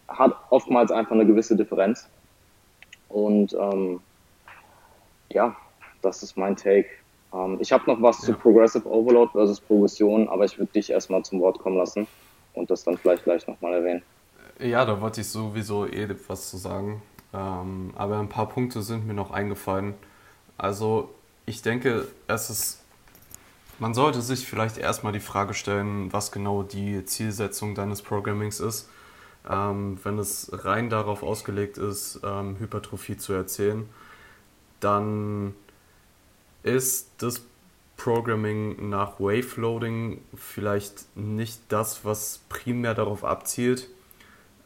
hat oftmals einfach eine gewisse Differenz. Und ähm, ja, das ist mein Take. Ähm, ich habe noch was ja. zu Progressive Overload versus Progression, aber ich würde dich erstmal zum Wort kommen lassen und das dann vielleicht gleich nochmal erwähnen. Ja, da wollte ich sowieso eh was zu sagen. Ähm, aber ein paar Punkte sind mir noch eingefallen. Also ich denke, es ist, man sollte sich vielleicht erstmal die Frage stellen, was genau die Zielsetzung deines Programmings ist. Ähm, wenn es rein darauf ausgelegt ist, ähm, Hypertrophie zu erzählen, dann ist das Programming nach Wave Loading vielleicht nicht das, was primär darauf abzielt,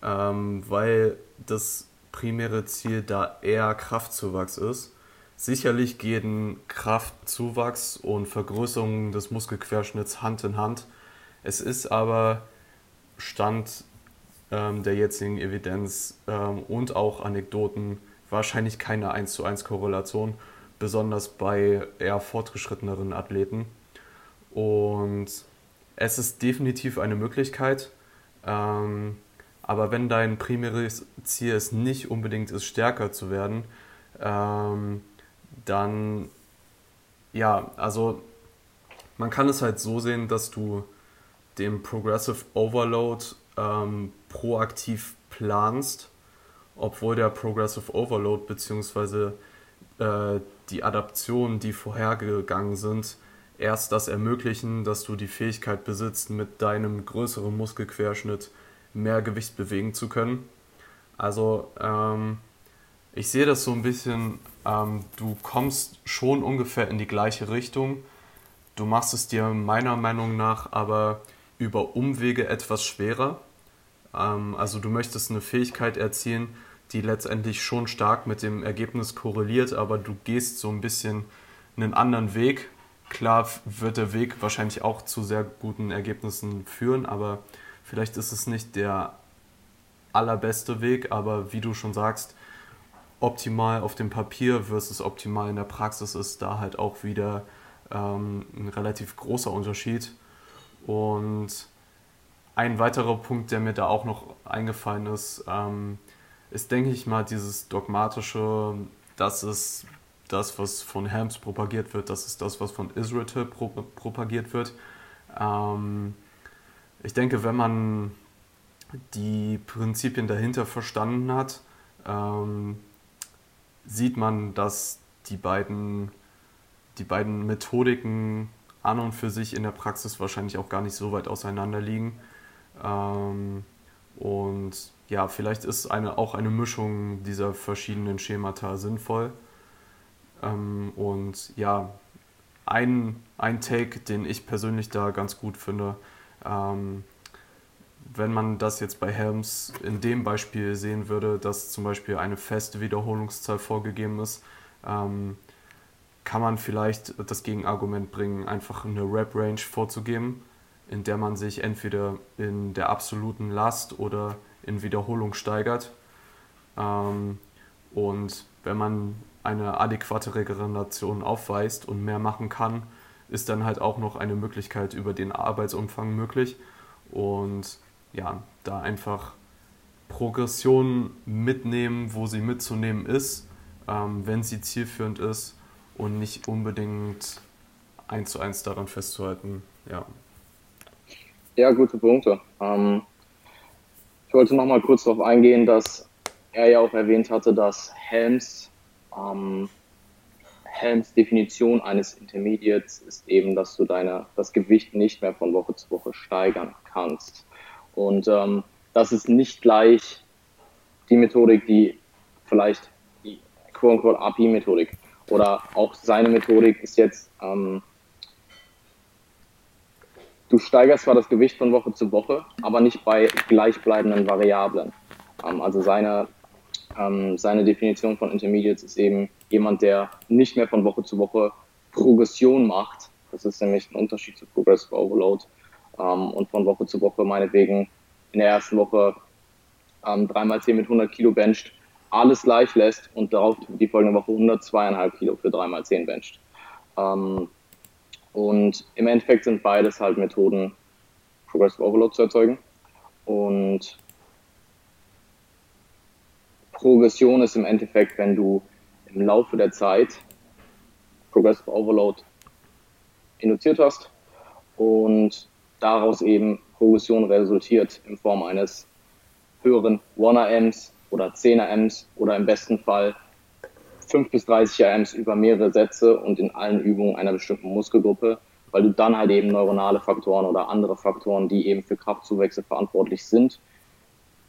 ähm, weil das primäre Ziel da eher Kraftzuwachs ist. Sicherlich gehen Kraftzuwachs und Vergrößerung des Muskelquerschnitts Hand in Hand. Es ist aber Stand ähm, der jetzigen Evidenz ähm, und auch Anekdoten wahrscheinlich keine 1 zu 1 Korrelation, besonders bei eher fortgeschritteneren Athleten. Und es ist definitiv eine Möglichkeit. Ähm, aber wenn dein primäres Ziel ist, nicht unbedingt ist, stärker zu werden, ähm, dann ja, also man kann es halt so sehen, dass du den Progressive Overload ähm, proaktiv planst, obwohl der Progressive Overload bzw. Äh, die Adaptionen, die vorhergegangen sind, erst das ermöglichen, dass du die Fähigkeit besitzt, mit deinem größeren Muskelquerschnitt mehr Gewicht bewegen zu können. Also ähm, ich sehe das so ein bisschen, ähm, du kommst schon ungefähr in die gleiche Richtung. Du machst es dir meiner Meinung nach aber über Umwege etwas schwerer. Ähm, also du möchtest eine Fähigkeit erzielen, die letztendlich schon stark mit dem Ergebnis korreliert, aber du gehst so ein bisschen einen anderen Weg. Klar wird der Weg wahrscheinlich auch zu sehr guten Ergebnissen führen, aber Vielleicht ist es nicht der allerbeste Weg, aber wie du schon sagst, optimal auf dem Papier versus optimal in der Praxis ist da halt auch wieder ähm, ein relativ großer Unterschied. Und ein weiterer Punkt, der mir da auch noch eingefallen ist, ähm, ist, denke ich mal, dieses dogmatische, das ist das, was von Helms propagiert wird, das ist das, was von Israel pro propagiert wird. Ähm, ich denke, wenn man die Prinzipien dahinter verstanden hat, ähm, sieht man, dass die beiden, die beiden Methodiken an und für sich in der Praxis wahrscheinlich auch gar nicht so weit auseinander liegen. Ähm, und ja, vielleicht ist eine, auch eine Mischung dieser verschiedenen Schemata sinnvoll. Ähm, und ja, ein, ein Take, den ich persönlich da ganz gut finde, ähm, wenn man das jetzt bei Helms in dem Beispiel sehen würde, dass zum Beispiel eine feste Wiederholungszahl vorgegeben ist, ähm, kann man vielleicht das Gegenargument bringen, einfach eine Rep-Range vorzugeben, in der man sich entweder in der absoluten Last oder in Wiederholung steigert. Ähm, und wenn man eine adäquate Regeneration aufweist und mehr machen kann, ist dann halt auch noch eine Möglichkeit über den Arbeitsumfang möglich. Und ja, da einfach Progression mitnehmen, wo sie mitzunehmen ist, ähm, wenn sie zielführend ist und nicht unbedingt eins zu eins daran festzuhalten. Ja, ja gute Punkte. Ähm, wollte noch mal kurz darauf eingehen, dass er ja auch erwähnt hatte, dass Helms ähm, Helms Definition eines Intermediates ist eben, dass du deine, das Gewicht nicht mehr von Woche zu Woche steigern kannst. Und ähm, das ist nicht gleich die Methodik, die vielleicht die quote-unquote API-Methodik oder auch seine Methodik ist jetzt, ähm, du steigerst zwar das Gewicht von Woche zu Woche, aber nicht bei gleichbleibenden Variablen. Ähm, also seine, ähm, seine Definition von Intermediates ist eben, jemand, der nicht mehr von Woche zu Woche Progression macht. Das ist nämlich ein Unterschied zu Progressive Overload. Ähm, und von Woche zu Woche meinetwegen in der ersten Woche ähm, dreimal 10 mit 100 Kilo bencht alles gleich lässt und darauf die folgende Woche 102,5 Kilo für 3x10 bencht. Ähm, und im Endeffekt sind beides halt Methoden, Progressive Overload zu erzeugen. Und Progression ist im Endeffekt, wenn du im Laufe der Zeit Progressive Overload induziert hast und daraus eben Progression resultiert in Form eines höheren 1RMs oder 10RMs oder im besten Fall 5 bis 30 RMs über mehrere Sätze und in allen Übungen einer bestimmten Muskelgruppe, weil du dann halt eben neuronale Faktoren oder andere Faktoren, die eben für Kraftzuwächse verantwortlich sind,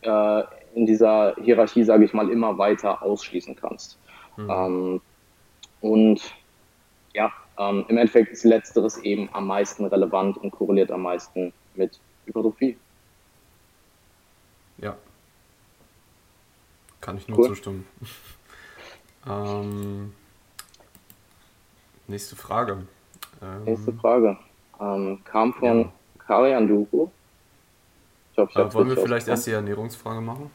äh, in dieser Hierarchie, sage ich mal, immer weiter ausschließen kannst. Mhm. Ähm, und ja, ähm, im Endeffekt ist letzteres eben am meisten relevant und korreliert am meisten mit Hypertrophie. Ja. Kann ich nur cool. zustimmen. Ähm, nächste Frage. Ähm, nächste Frage. Ähm, kam von ja. Karian Duku. Ich glaub, ich äh, wollen wir vielleicht erst die Ernährungsfrage machen?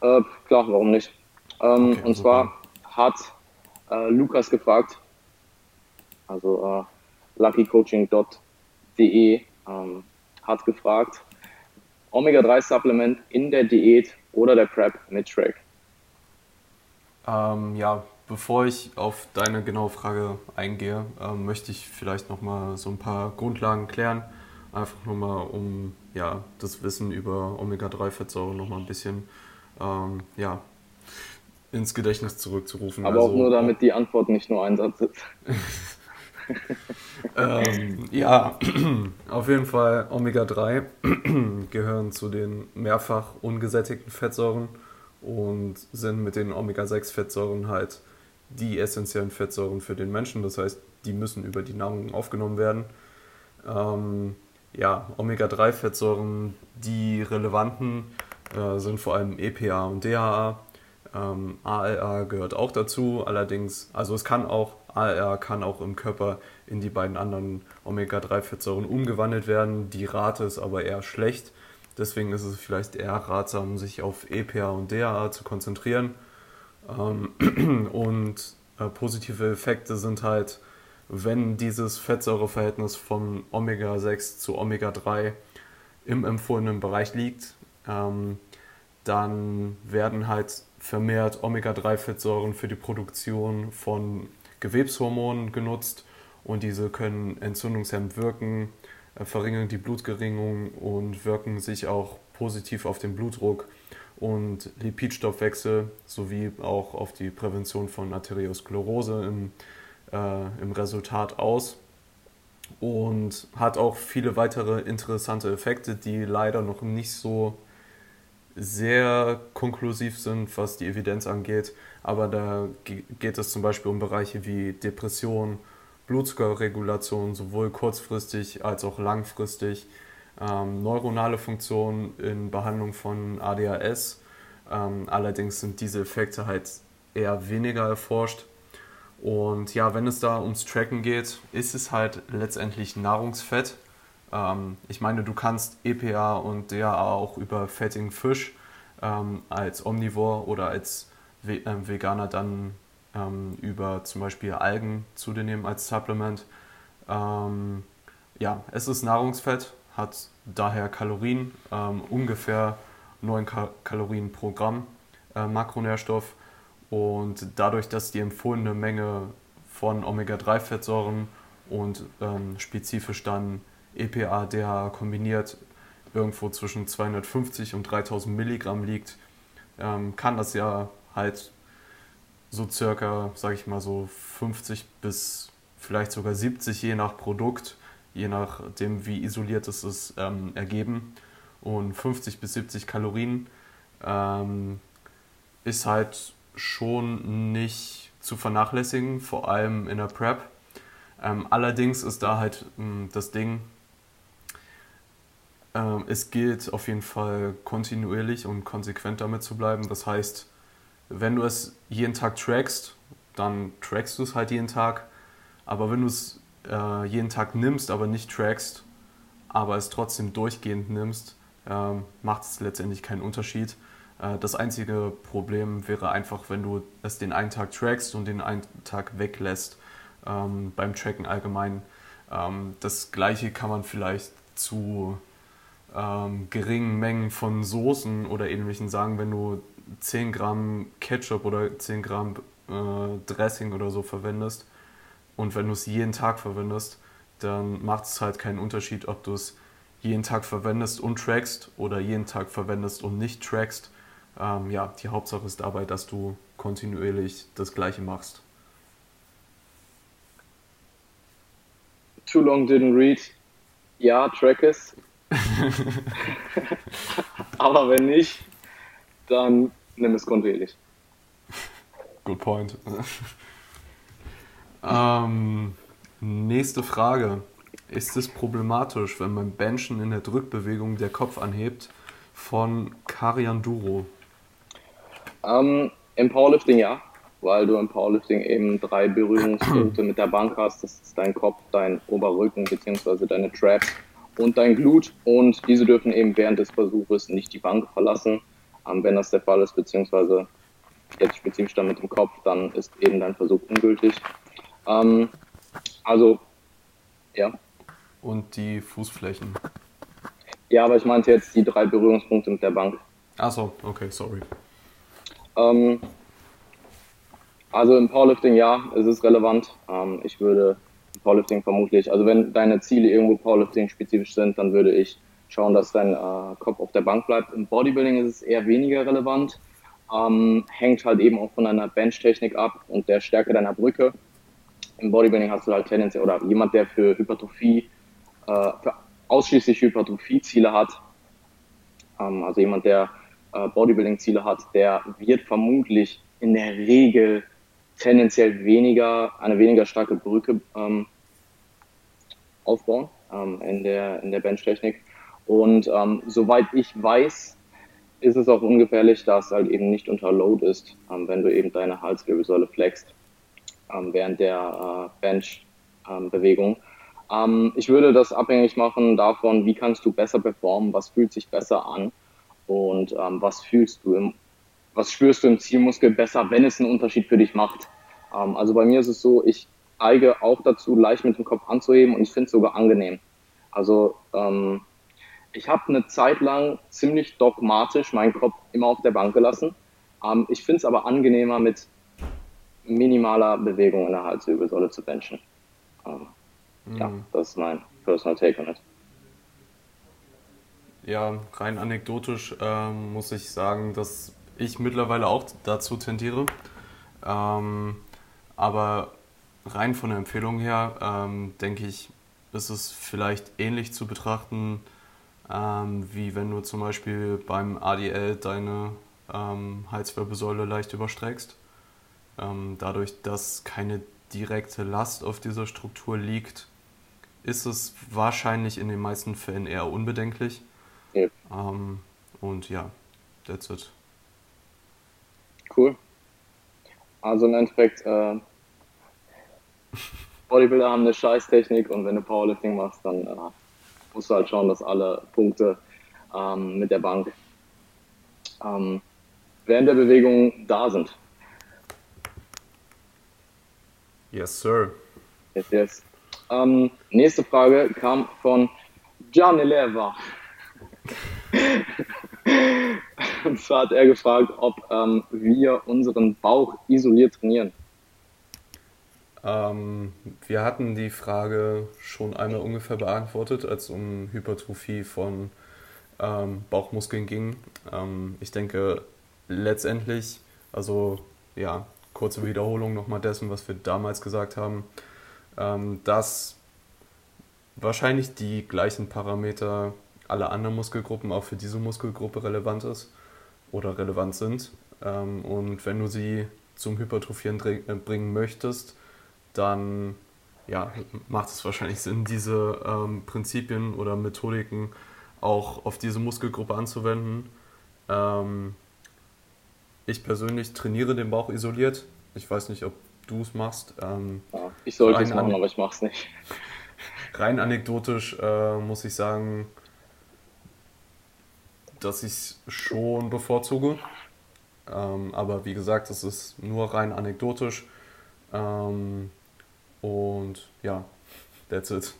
Äh, klar, warum nicht? Ähm, okay, und super. zwar hat äh, Lukas gefragt, also äh, luckycoaching.de ähm, hat gefragt, Omega-3-Supplement in der Diät oder der Prep mit Track? Ähm, ja, bevor ich auf deine genaue Frage eingehe, ähm, möchte ich vielleicht nochmal so ein paar Grundlagen klären. Einfach nur mal, um ja, das Wissen über Omega-3-Fettsäuren nochmal ein bisschen ähm, ja, ins Gedächtnis zurückzurufen. Aber also, auch nur, damit die Antwort nicht nur ein Satz ist. ähm, ja, auf jeden Fall Omega-3 gehören zu den mehrfach ungesättigten Fettsäuren und sind mit den Omega-6-Fettsäuren halt die essentiellen Fettsäuren für den Menschen. Das heißt, die müssen über die Nahrung aufgenommen werden. Ähm, ja, Omega-3-Fettsäuren, die relevanten, äh, sind vor allem EPA und DHA. Ähm, ALA gehört auch dazu, allerdings, also es kann auch, ALA kann auch im Körper in die beiden anderen Omega-3-Fettsäuren umgewandelt werden. Die Rate ist aber eher schlecht. Deswegen ist es vielleicht eher ratsam, sich auf EPA und DHA zu konzentrieren. Ähm, und äh, positive Effekte sind halt, wenn dieses Fettsäureverhältnis von Omega-6 zu Omega-3 im empfohlenen Bereich liegt, ähm, dann werden halt vermehrt Omega-3-Fettsäuren für die Produktion von Gewebshormonen genutzt und diese können entzündungshemmend wirken, verringern die Blutgeringung und wirken sich auch positiv auf den Blutdruck und Lipidstoffwechsel sowie auch auf die Prävention von Arteriosklerose im, äh, im Resultat aus und hat auch viele weitere interessante Effekte, die leider noch nicht so sehr konklusiv sind, was die Evidenz angeht. Aber da geht es zum Beispiel um Bereiche wie Depression, Blutzuckerregulation, sowohl kurzfristig als auch langfristig, ähm, neuronale Funktionen in Behandlung von ADHS. Ähm, allerdings sind diese Effekte halt eher weniger erforscht. Und ja, wenn es da ums Tracken geht, ist es halt letztendlich Nahrungsfett. Ähm, ich meine, du kannst EPA und DHA auch über fettigen Fisch ähm, als Omnivore oder als Ve äh, Veganer dann ähm, über zum Beispiel Algen zu dir nehmen als Supplement. Ähm, ja, es ist Nahrungsfett, hat daher Kalorien, ähm, ungefähr 9 Ka Kalorien pro Gramm äh, Makronährstoff und dadurch, dass die empfohlene Menge von Omega-3-Fettsäuren und ähm, spezifisch dann EPA, DHA kombiniert irgendwo zwischen 250 und 3000 Milligramm liegt, ähm, kann das ja halt so circa, sage ich mal so 50 bis vielleicht sogar 70 je nach Produkt, je nachdem wie isoliert es ist, ähm, ergeben. Und 50 bis 70 Kalorien ähm, ist halt schon nicht zu vernachlässigen, vor allem in der Prep. Ähm, allerdings ist da halt mh, hm, das Ding, ähm, es gilt auf jeden Fall kontinuierlich und konsequent damit zu bleiben. Das heißt, wenn du es jeden Tag trackst, dann trackst du es halt jeden Tag. Aber wenn du es äh, jeden Tag nimmst, aber nicht trackst, aber es trotzdem durchgehend nimmst, ähm, macht es letztendlich keinen Unterschied. Äh, das einzige Problem wäre einfach, wenn du es den einen Tag trackst und den einen Tag weglässt ähm, beim Tracken allgemein. Ähm, das gleiche kann man vielleicht zu ähm, geringen Mengen von Soßen oder ähnlichen sagen, wenn du 10 Gramm Ketchup oder 10 Gramm äh, Dressing oder so verwendest und wenn du es jeden Tag verwendest, dann macht es halt keinen Unterschied, ob du es jeden Tag verwendest und trackst oder jeden Tag verwendest und nicht trackst. Ähm, ja, die Hauptsache ist dabei, dass du kontinuierlich das Gleiche machst. Too long didn't read. Ja, track es. Aber wenn nicht, dann nimm es kontinuierlich. Good point. ähm, nächste Frage. Ist es problematisch, wenn beim Benchen in der Drückbewegung der Kopf anhebt? Von Karian Duro. Ähm, Im Powerlifting ja, weil du im Powerlifting eben drei Berührungspunkte mit der Bank hast. Das ist dein Kopf, dein Oberrücken bzw. deine Traps und dein Glut. Und diese dürfen eben während des Versuches nicht die Bank verlassen. Ähm, wenn das der Fall ist, beziehungsweise jetzt spezifisch dann mit dem Kopf, dann ist eben dein Versuch ungültig. Ähm, also, ja. Und die Fußflächen. Ja, aber ich meinte jetzt die drei Berührungspunkte mit der Bank. Achso, okay, sorry. Ähm, also im Powerlifting ja, es ist relevant. Ähm, ich würde im Powerlifting vermutlich, also wenn deine Ziele irgendwo Powerlifting spezifisch sind, dann würde ich schauen, dass dein äh, Kopf auf der Bank bleibt. Im Bodybuilding ist es eher weniger relevant. Ähm, hängt halt eben auch von deiner Benchtechnik ab und der Stärke deiner Brücke. Im Bodybuilding hast du halt tendenziell, oder jemand, der für Hypertrophie, äh, für ausschließlich Hypertrophie-Ziele hat, ähm, also jemand, der äh, Bodybuilding-Ziele hat, der wird vermutlich in der Regel tendenziell weniger, eine weniger starke Brücke ähm, aufbauen ähm, in der, in der Benchtechnik. Und ähm, soweit ich weiß, ist es auch ungefährlich, dass es halt eben nicht unter Load ist, ähm, wenn du eben deine Halswirbelsäule flexst ähm, während der äh, Bench-Bewegung. Ähm, ich würde das abhängig machen davon, wie kannst du besser performen, was fühlt sich besser an und ähm, was fühlst du im, was spürst du im Zielmuskel besser, wenn es einen Unterschied für dich macht. Ähm, also bei mir ist es so, ich neige auch dazu, leicht mit dem Kopf anzuheben und ich finde es sogar angenehm. Also ähm, ich habe eine Zeit lang ziemlich dogmatisch meinen Kopf immer auf der Bank gelassen. Ähm, ich finde es aber angenehmer, mit minimaler Bewegung in der Halswirbelsäule zu benchen. Ähm, mhm. Ja, das ist mein personal take on it. Ja, rein anekdotisch ähm, muss ich sagen, dass ich mittlerweile auch dazu tendiere. Ähm, aber rein von der Empfehlung her, ähm, denke ich, ist es vielleicht ähnlich zu betrachten, ähm, wie wenn du zum Beispiel beim ADL deine ähm, Halswirbelsäule leicht überstreckst. Ähm, dadurch, dass keine direkte Last auf dieser Struktur liegt, ist es wahrscheinlich in den meisten Fällen eher unbedenklich. Ja. Ähm, und ja, that's it. Cool. Also im Endeffekt, äh, Bodybuilder haben eine Scheißtechnik und wenn du Powerlifting machst, dann äh, musst du halt schauen, dass alle Punkte ähm, mit der Bank ähm, während der Bewegung da sind. Yes, sir. Yes, yes. Ähm, nächste Frage kam von Gianni Leva. Und zwar hat er gefragt, ob ähm, wir unseren Bauch isoliert trainieren. Ähm, wir hatten die Frage schon einmal ungefähr beantwortet, als es um Hypertrophie von ähm, Bauchmuskeln ging. Ähm, ich denke letztendlich, also ja, kurze Wiederholung nochmal dessen, was wir damals gesagt haben, ähm, dass wahrscheinlich die gleichen Parameter aller anderen Muskelgruppen auch für diese Muskelgruppe relevant ist oder relevant sind. Ähm, und wenn du sie zum Hypertrophieren äh, bringen möchtest, dann ja, macht es wahrscheinlich Sinn, diese ähm, Prinzipien oder Methodiken auch auf diese Muskelgruppe anzuwenden. Ähm, ich persönlich trainiere den Bauch isoliert. Ich weiß nicht, ob du es machst. Ähm, ja, ich sollte es machen, aber ich mache es nicht. Rein anekdotisch äh, muss ich sagen, dass ich es schon bevorzuge. Ähm, aber wie gesagt, das ist nur rein anekdotisch. Ähm, und ja, that's it.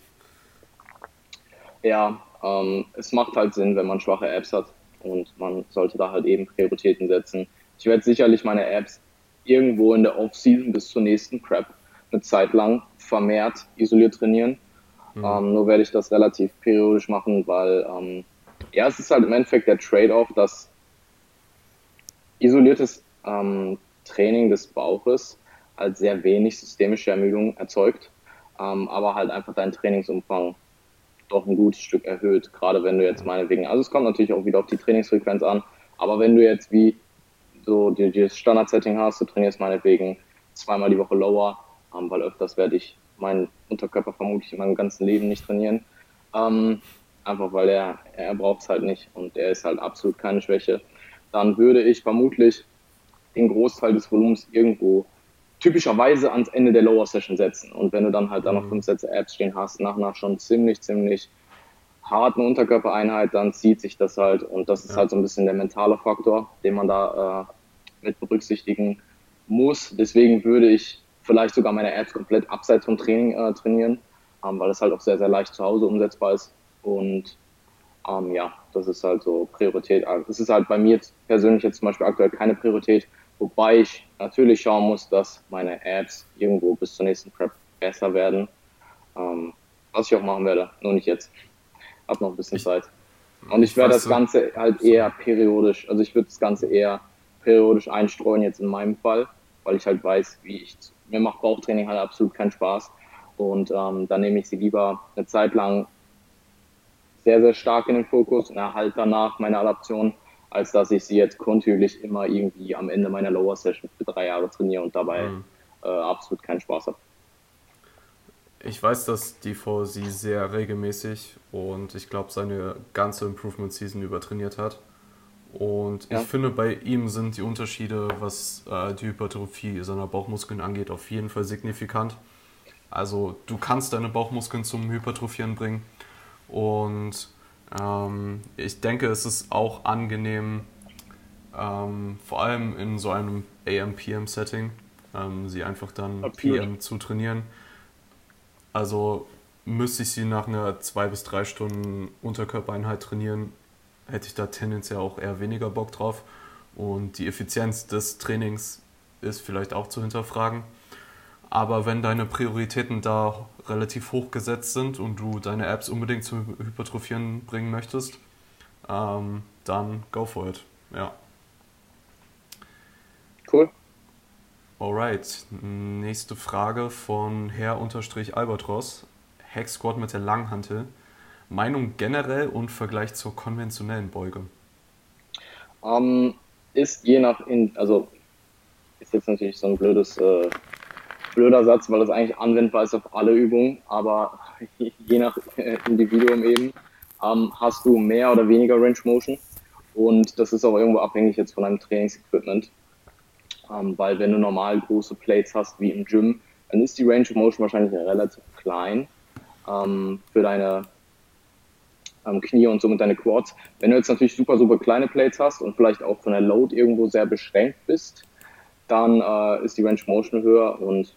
Ja, ähm, es macht halt Sinn, wenn man schwache Apps hat und man sollte da halt eben Prioritäten setzen. Ich werde sicherlich meine Apps irgendwo in der Off-Season bis zur nächsten Prep eine Zeit lang vermehrt isoliert trainieren. Mhm. Ähm, nur werde ich das relativ periodisch machen, weil ähm, ja, es ist halt im Endeffekt der Trade-off, dass isoliertes ähm, Training des Bauches halt sehr wenig systemische Ermüdung erzeugt, ähm, aber halt einfach deinen Trainingsumfang doch ein gutes Stück erhöht, gerade wenn du jetzt meinetwegen, also es kommt natürlich auch wieder auf die Trainingsfrequenz an, aber wenn du jetzt wie so das Standard-Setting hast, du trainierst meinetwegen zweimal die Woche lower, ähm, weil öfters werde ich meinen Unterkörper vermutlich in meinem ganzen Leben nicht trainieren. Ähm, einfach weil er, er braucht es halt nicht und er ist halt absolut keine Schwäche. Dann würde ich vermutlich den Großteil des Volumens irgendwo typischerweise ans Ende der Lower Session setzen. Und wenn du dann halt da noch mhm. fünf Sätze Abs stehen hast, nach einer schon ziemlich, ziemlich harten Unterkörpereinheit, dann zieht sich das halt. Und das ist halt so ein bisschen der mentale Faktor, den man da äh, mit berücksichtigen muss. Deswegen würde ich vielleicht sogar meine Apps komplett abseits vom Training äh, trainieren, ähm, weil es halt auch sehr, sehr leicht zu Hause umsetzbar ist. Und ähm, ja, das ist halt so Priorität. Das ist halt bei mir persönlich jetzt zum Beispiel aktuell keine Priorität, Wobei ich natürlich schauen muss, dass meine Apps irgendwo bis zur nächsten Prep besser werden. Ähm, was ich auch machen werde, nur nicht jetzt. Hab noch ein bisschen ich, Zeit. Und ich werde das Ganze halt eher periodisch, also ich würde das Ganze eher periodisch einstreuen jetzt in meinem Fall, weil ich halt weiß, wie ich, mir macht Bauchtraining halt absolut keinen Spaß. Und ähm, dann nehme ich sie lieber eine Zeit lang sehr, sehr stark in den Fokus und erhalte danach meine Adaption als dass ich sie jetzt kontinuierlich immer irgendwie am Ende meiner Lower Session für drei Jahre trainiere und dabei mhm. äh, absolut keinen Spaß habe. Ich weiß, dass Defoe sie sehr regelmäßig und ich glaube seine ganze Improvement Season übertrainiert hat. Und ja. ich finde, bei ihm sind die Unterschiede, was äh, die Hypertrophie seiner Bauchmuskeln angeht, auf jeden Fall signifikant. Also du kannst deine Bauchmuskeln zum Hypertrophieren bringen und ähm, ich denke, es ist auch angenehm, ähm, vor allem in so einem AM-PM-Setting, ähm, sie einfach dann Absolut. PM zu trainieren. Also müsste ich sie nach einer zwei bis drei Stunden Unterkörpereinheit trainieren, hätte ich da tendenziell auch eher weniger Bock drauf. Und die Effizienz des Trainings ist vielleicht auch zu hinterfragen. Aber wenn deine Prioritäten da relativ hoch gesetzt sind und du deine Apps unbedingt zum Hypertrophieren bringen möchtest, ähm, dann go for it. Ja. Cool. Alright, nächste Frage von Herr-Albatros. Hack Squad mit der Langhantel. Meinung generell und Vergleich zur konventionellen Beuge? Ähm, ist je nach, in, also ist jetzt natürlich so ein blödes äh, blöder Satz, weil das eigentlich anwendbar ist auf alle Übungen, aber je nach äh, Individuum eben ähm, hast du mehr oder weniger Range Motion und das ist auch irgendwo abhängig jetzt von deinem Trainingsequipment, ähm, weil wenn du normal große Plates hast wie im Gym, dann ist die Range of Motion wahrscheinlich relativ klein ähm, für deine ähm, Knie und somit deine Quads. Wenn du jetzt natürlich super, super kleine Plates hast und vielleicht auch von der Load irgendwo sehr beschränkt bist, dann äh, ist die Range Motion höher und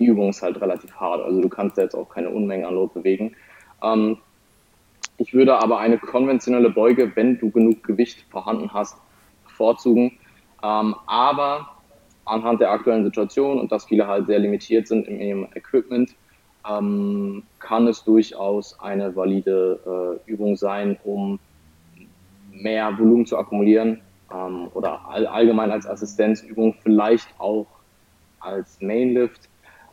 die Übung ist halt relativ hart. Also du kannst jetzt auch keine Unmengen an Load bewegen. Ähm, ich würde aber eine konventionelle Beuge, wenn du genug Gewicht vorhanden hast, bevorzugen. Ähm, aber anhand der aktuellen Situation und dass viele halt sehr limitiert sind in ihrem Equipment, ähm, kann es durchaus eine valide äh, Übung sein, um mehr Volumen zu akkumulieren ähm, oder all, allgemein als Assistenzübung, vielleicht auch als Mainlift.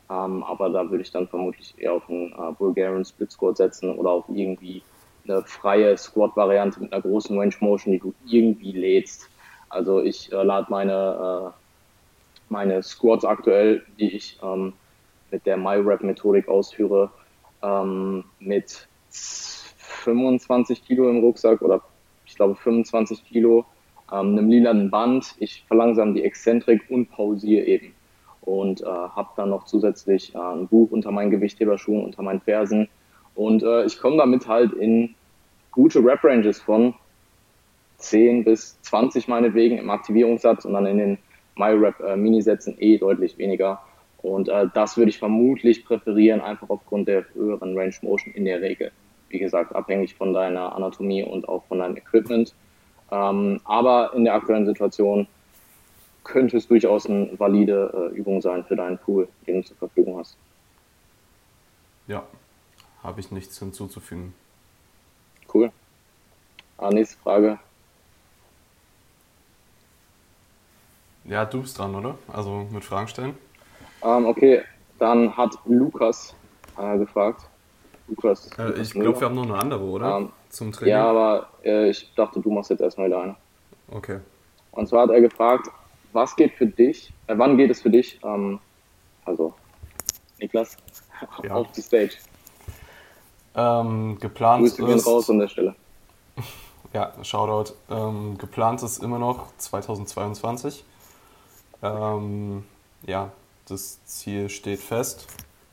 Ähm, aber da würde ich dann vermutlich eher auf einen äh, Bulgarian Split Squat setzen oder auf irgendwie eine freie Squat-Variante mit einer großen Range Motion, die du irgendwie lädst. Also ich äh, lade meine, äh, meine Squats aktuell, die ich ähm, mit der MyRap-Methodik ausführe, ähm, mit 25 Kilo im Rucksack oder ich glaube 25 Kilo, ähm, einem lilanen Band. Ich verlangsame die Exzentrik und pausiere eben und äh, habe dann noch zusätzlich äh, ein Buch unter meinen Gewichtheberschuhen, unter meinen Fersen und äh, ich komme damit halt in gute Rap-Ranges von 10 bis 20 meinetwegen im Aktivierungssatz und dann in den MyRap-Minisätzen äh, eh deutlich weniger. Und äh, das würde ich vermutlich präferieren, einfach aufgrund der höheren Range Motion in der Regel. Wie gesagt, abhängig von deiner Anatomie und auch von deinem Equipment. Ähm, aber in der aktuellen Situation könnte es durchaus eine valide äh, Übung sein für deinen Pool, den du zur Verfügung hast. Ja, habe ich nichts hinzuzufügen. Cool. Ah, nächste Frage. Ja, du bist dran, oder? Also mit Fragen stellen. Ähm, okay, dann hat Lukas äh, gefragt. Lukas. Äh, ich glaube, wir haben noch eine andere, oder? Ähm, Zum Training. Ja, aber äh, ich dachte, du machst jetzt erstmal deine. Okay. Und zwar hat er gefragt, was geht für dich, äh, wann geht es für dich, ähm, also Niklas, ja. auf die Stage? Ähm, geplant Grüße ist... raus an der Stelle. Ja, Shoutout. Ähm, geplant ist immer noch 2022. Ähm, ja, das Ziel steht fest.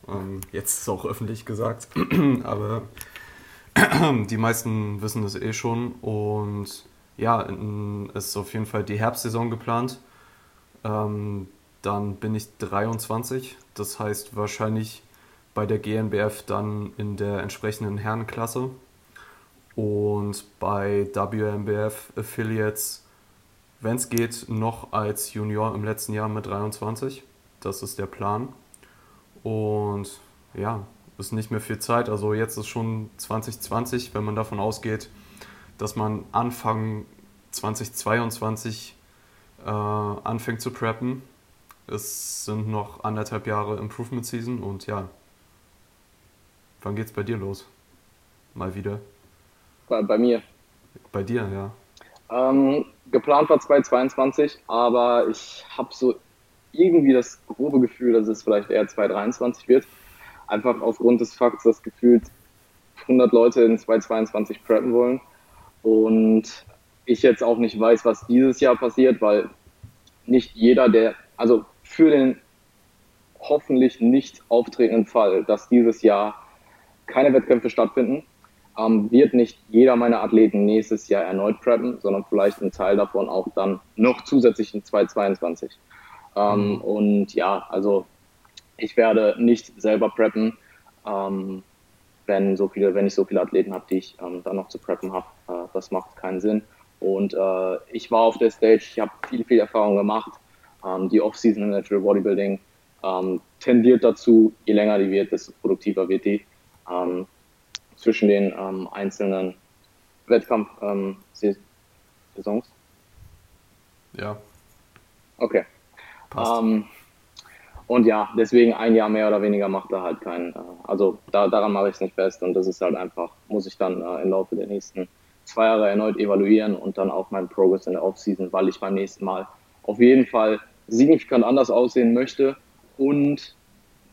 Ähm, jetzt ist es auch öffentlich gesagt, aber die meisten wissen es eh schon. Und ja, es ist auf jeden Fall die Herbstsaison geplant. Ähm, dann bin ich 23, das heißt wahrscheinlich bei der GNBF dann in der entsprechenden Herrenklasse. Und bei WMBF Affiliates, wenn es geht, noch als Junior im letzten Jahr mit 23. Das ist der Plan. Und ja, ist nicht mehr viel Zeit. Also jetzt ist schon 2020, wenn man davon ausgeht, dass man Anfang 2022 äh, anfängt zu preppen. Es sind noch anderthalb Jahre Improvement Season und ja, wann geht's bei dir los? Mal wieder. Bei, bei mir. Bei dir, ja. Ähm, geplant war 2022, aber ich habe so irgendwie das grobe Gefühl, dass es vielleicht eher 2023 wird. Einfach aufgrund des Fakts, dass gefühlt 100 Leute in 2022 preppen wollen. Und ich jetzt auch nicht weiß, was dieses Jahr passiert, weil nicht jeder, der, also für den hoffentlich nicht auftretenden Fall, dass dieses Jahr keine Wettkämpfe stattfinden, ähm, wird nicht jeder meiner Athleten nächstes Jahr erneut preppen, sondern vielleicht ein Teil davon auch dann noch zusätzlich in 2022. Ähm, mhm. Und ja, also ich werde nicht selber preppen, ähm, wenn, so viele, wenn ich so viele Athleten habe, die ich ähm, dann noch zu preppen habe. Äh, das macht keinen Sinn. Und äh, ich war auf der Stage, ich habe viel, viel Erfahrung gemacht. Ähm, die Off-Season im Natural Bodybuilding ähm, tendiert dazu, je länger die wird, desto produktiver wird die. Ähm, zwischen den ähm, einzelnen Wettkampf-Saisons. ja. Okay. Ähm, und ja, deswegen ein Jahr mehr oder weniger macht da halt keinen, äh, also da, daran mache ich es nicht fest und das ist halt einfach, muss ich dann äh, im Laufe der nächsten zwei Jahre erneut evaluieren und dann auch meinen Progress in der Offseason, weil ich beim nächsten Mal auf jeden Fall signifikant anders aussehen möchte und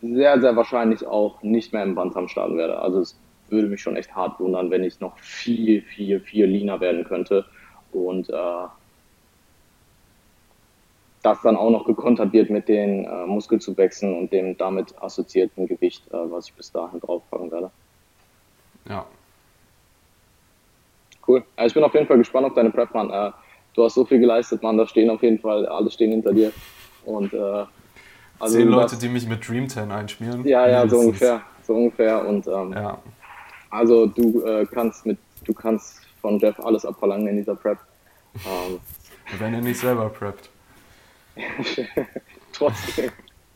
sehr, sehr wahrscheinlich auch nicht mehr im Bantam starten werde. Also es würde mich schon echt hart wundern, wenn ich noch viel, viel, viel leaner werden könnte und äh, das dann auch noch gekontert wird mit den äh, Muskelzuwächsen und dem damit assoziierten Gewicht, äh, was ich bis dahin draufpacken werde. Ja. Cool. Also ich bin auf jeden Fall gespannt auf deine Prep, Mann. Äh, du hast so viel geleistet, Mann. Da stehen auf jeden Fall, alle stehen hinter dir. Und äh, also Zehn Leute, die mich mit Dream 10 einschmieren. Ja, ja, so ungefähr. So ungefähr. Und ähm, ja. also du äh, kannst mit, du kannst von Jeff alles abverlangen in dieser Prep. Ähm, Wenn er nicht selber preppt. Trotzdem.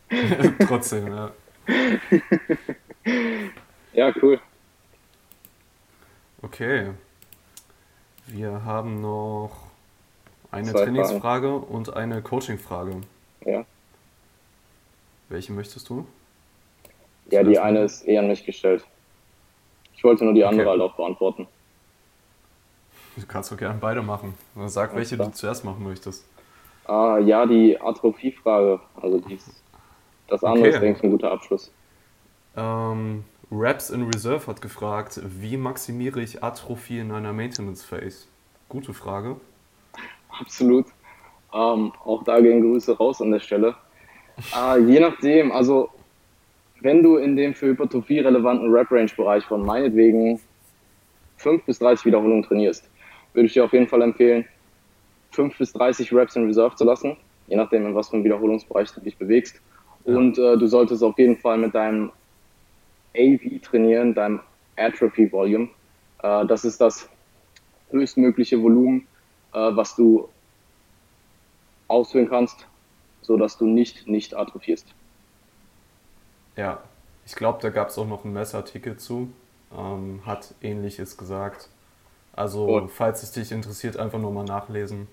Trotzdem, ja. ja, cool. Okay. Wir haben noch eine Zwei Trainingsfrage Fragen. und eine Coachingfrage. Ja. Welche möchtest du? Ja, die eine ist eher an mich gestellt. Ich wollte nur die okay. andere halt auch beantworten. Du kannst doch gerne beide machen. Sag, welche du zuerst machen möchtest. Ah, ja, die Atrophie-Frage. Also dies, das andere okay. ist, denke ich, ein guter Abschluss. Ähm, Raps in Reserve hat gefragt, wie maximiere ich Atrophie in einer Maintenance Phase? Gute Frage. Absolut. Ähm, auch da gehen Grüße raus an der Stelle. Äh, je nachdem, also wenn du in dem für Hypertrophie relevanten Rap-Range-Bereich von meinetwegen 5 bis 30 Wiederholungen trainierst, würde ich dir auf jeden Fall empfehlen, 5 bis 30 Reps in Reserve zu lassen, je nachdem, in was für einem Wiederholungsbereich du dich bewegst. Ja. Und äh, du solltest auf jeden Fall mit deinem AV trainieren, deinem Atrophy Volume. Äh, das ist das höchstmögliche Volumen, äh, was du ausführen kannst, sodass du nicht nicht atrophierst. Ja, ich glaube, da gab es auch noch einen Messartikel zu, ähm, hat ähnliches gesagt. Also, cool. falls es dich interessiert, einfach nur mal nachlesen.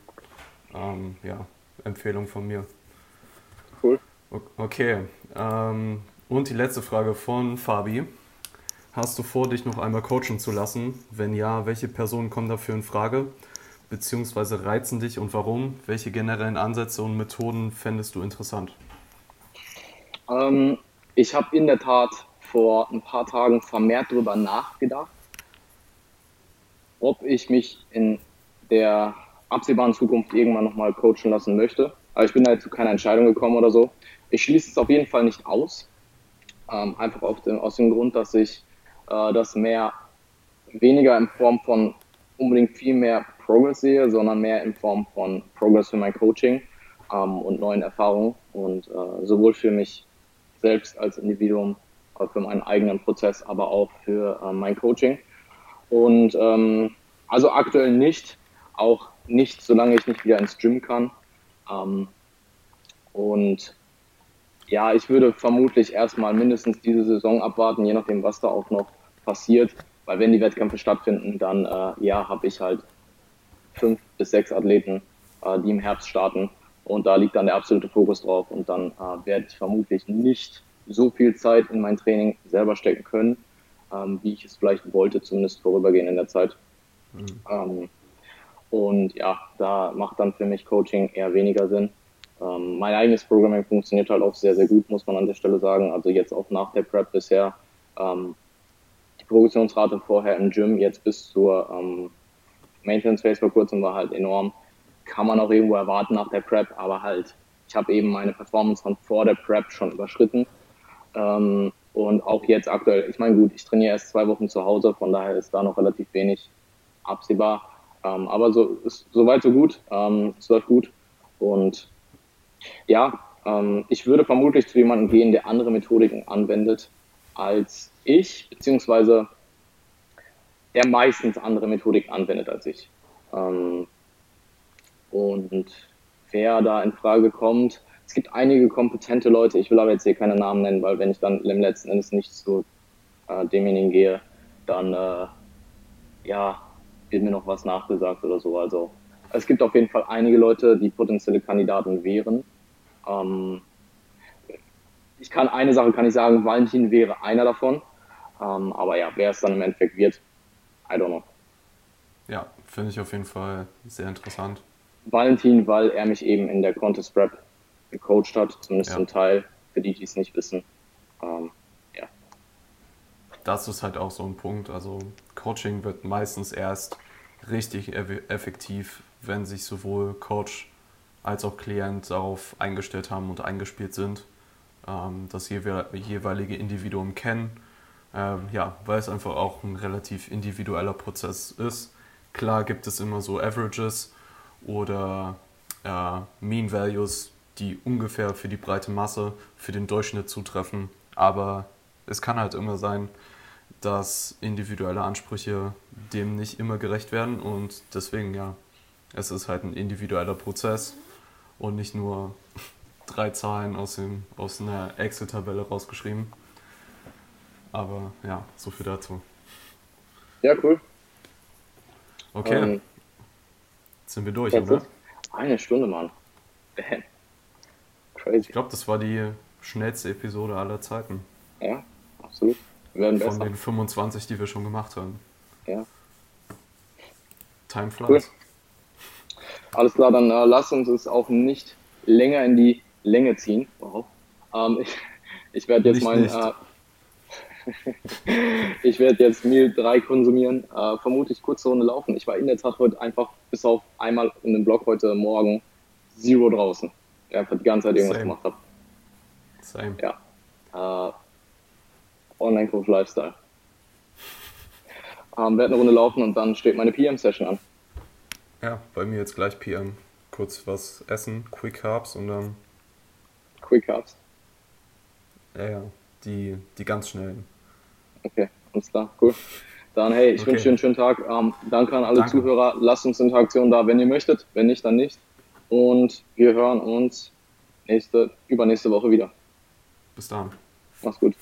Ähm, ja, Empfehlung von mir. Cool. Okay, ähm, und die letzte Frage von Fabi. Hast du vor, dich noch einmal coachen zu lassen? Wenn ja, welche Personen kommen dafür in Frage? Beziehungsweise reizen dich und warum? Welche generellen Ansätze und Methoden fändest du interessant? Ähm, ich habe in der Tat vor ein paar Tagen vermehrt darüber nachgedacht, ob ich mich in der absehbaren Zukunft irgendwann nochmal coachen lassen möchte. Aber ich bin da zu keiner Entscheidung gekommen oder so. Ich schließe es auf jeden Fall nicht aus. Ähm, einfach dem, aus dem Grund, dass ich äh, das mehr weniger in Form von unbedingt viel mehr Progress sehe, sondern mehr in Form von Progress für mein Coaching ähm, und neuen Erfahrungen und äh, sowohl für mich selbst als Individuum, äh, für meinen eigenen Prozess, aber auch für äh, mein Coaching. Und ähm, also aktuell nicht, auch nicht, solange ich nicht wieder ins Gym kann. Ähm, und ja, ich würde vermutlich erstmal mindestens diese Saison abwarten, je nachdem, was da auch noch passiert. Weil wenn die Wettkämpfe stattfinden, dann äh, ja, habe ich halt fünf bis sechs Athleten, äh, die im Herbst starten. Und da liegt dann der absolute Fokus drauf. Und dann äh, werde ich vermutlich nicht so viel Zeit in mein Training selber stecken können, ähm, wie ich es vielleicht wollte, zumindest vorübergehend in der Zeit. Mhm. Ähm, und ja, da macht dann für mich Coaching eher weniger Sinn. Ähm, mein eigenes Programming funktioniert halt auch sehr, sehr gut, muss man an der Stelle sagen. Also jetzt auch nach der Prep bisher. Ähm, die Progressionsrate vorher im Gym, jetzt bis zur ähm, Maintenance Phase vor kurzem war halt enorm. Kann man auch irgendwo erwarten nach der Prep, aber halt, ich habe eben meine Performance von vor der Prep schon überschritten. Ähm, und auch jetzt aktuell, ich meine, gut, ich trainiere erst zwei Wochen zu Hause, von daher ist da noch relativ wenig absehbar. Ähm, aber so ist soweit so gut. Ähm, es läuft gut. Und ja, ähm, ich würde vermutlich zu jemandem gehen, der andere Methodiken anwendet als ich, beziehungsweise der meistens andere Methodiken anwendet als ich. Ähm, und wer da in Frage kommt, es gibt einige kompetente Leute, ich will aber jetzt hier keine Namen nennen, weil wenn ich dann im letzten Endes nicht zu äh, demjenigen gehe, dann äh, ja, wird mir noch was nachgesagt oder so. Also es gibt auf jeden Fall einige Leute, die potenzielle Kandidaten wären. Ähm, ich kann eine Sache kann ich sagen, Valentin wäre einer davon. Ähm, aber ja, wer es dann im Endeffekt wird, I don't know. Ja, finde ich auf jeden Fall sehr interessant. Valentin, weil er mich eben in der Contest Prep gecoacht hat, zumindest ja. zum Teil, für die, die es nicht wissen. Ähm, ja. Das ist halt auch so ein Punkt. Also Coaching wird meistens erst richtig effektiv, wenn sich sowohl Coach als auch Klient darauf eingestellt haben und eingespielt sind, ähm, das jeweilige Individuum kennen. Ähm, ja, weil es einfach auch ein relativ individueller Prozess ist. Klar gibt es immer so Averages oder äh, Mean Values, die ungefähr für die breite Masse, für den Durchschnitt zutreffen. Aber es kann halt immer sein, dass individuelle Ansprüche dem nicht immer gerecht werden und deswegen ja, es ist halt ein individueller Prozess und nicht nur drei Zahlen aus, dem, aus einer Excel-Tabelle rausgeschrieben. Aber ja, so viel dazu. Ja, cool. Okay. Ähm, Jetzt sind wir durch, oder? Eine Stunde, Mann. Damn. Crazy. Ich glaube, das war die schnellste Episode aller Zeiten. Ja, absolut. Wir werden Von besser. den 25, die wir schon gemacht haben. Ja. Time flies. Cool. Alles klar, dann äh, lass uns es auch nicht länger in die Länge ziehen. Wow. Ähm, ich ich werde jetzt mein. Äh, ich werde jetzt Meal 3 konsumieren, äh, vermutlich kurze Runde laufen. Ich war in der Tat heute einfach bis auf einmal in dem Blog heute Morgen zero draußen. Ja, einfach die ganze Zeit irgendwas Same. gemacht habe. Same. Ja. Äh, Online-Coach Lifestyle. Ähm, werde eine Runde laufen und dann steht meine PM-Session an. Ja, bei mir jetzt gleich PM. Kurz was essen, Quick Carbs und dann. Quick Carbs? Ja, ja, die, die ganz schnellen. Okay, alles klar, cool. Dann, hey, ich okay. wünsche dir einen schönen Tag. Ähm, danke an alle danke. Zuhörer. Lasst uns Interaktion da, wenn ihr möchtet. Wenn nicht, dann nicht. Und wir hören uns nächste, übernächste Woche wieder. Bis dann. Mach's gut.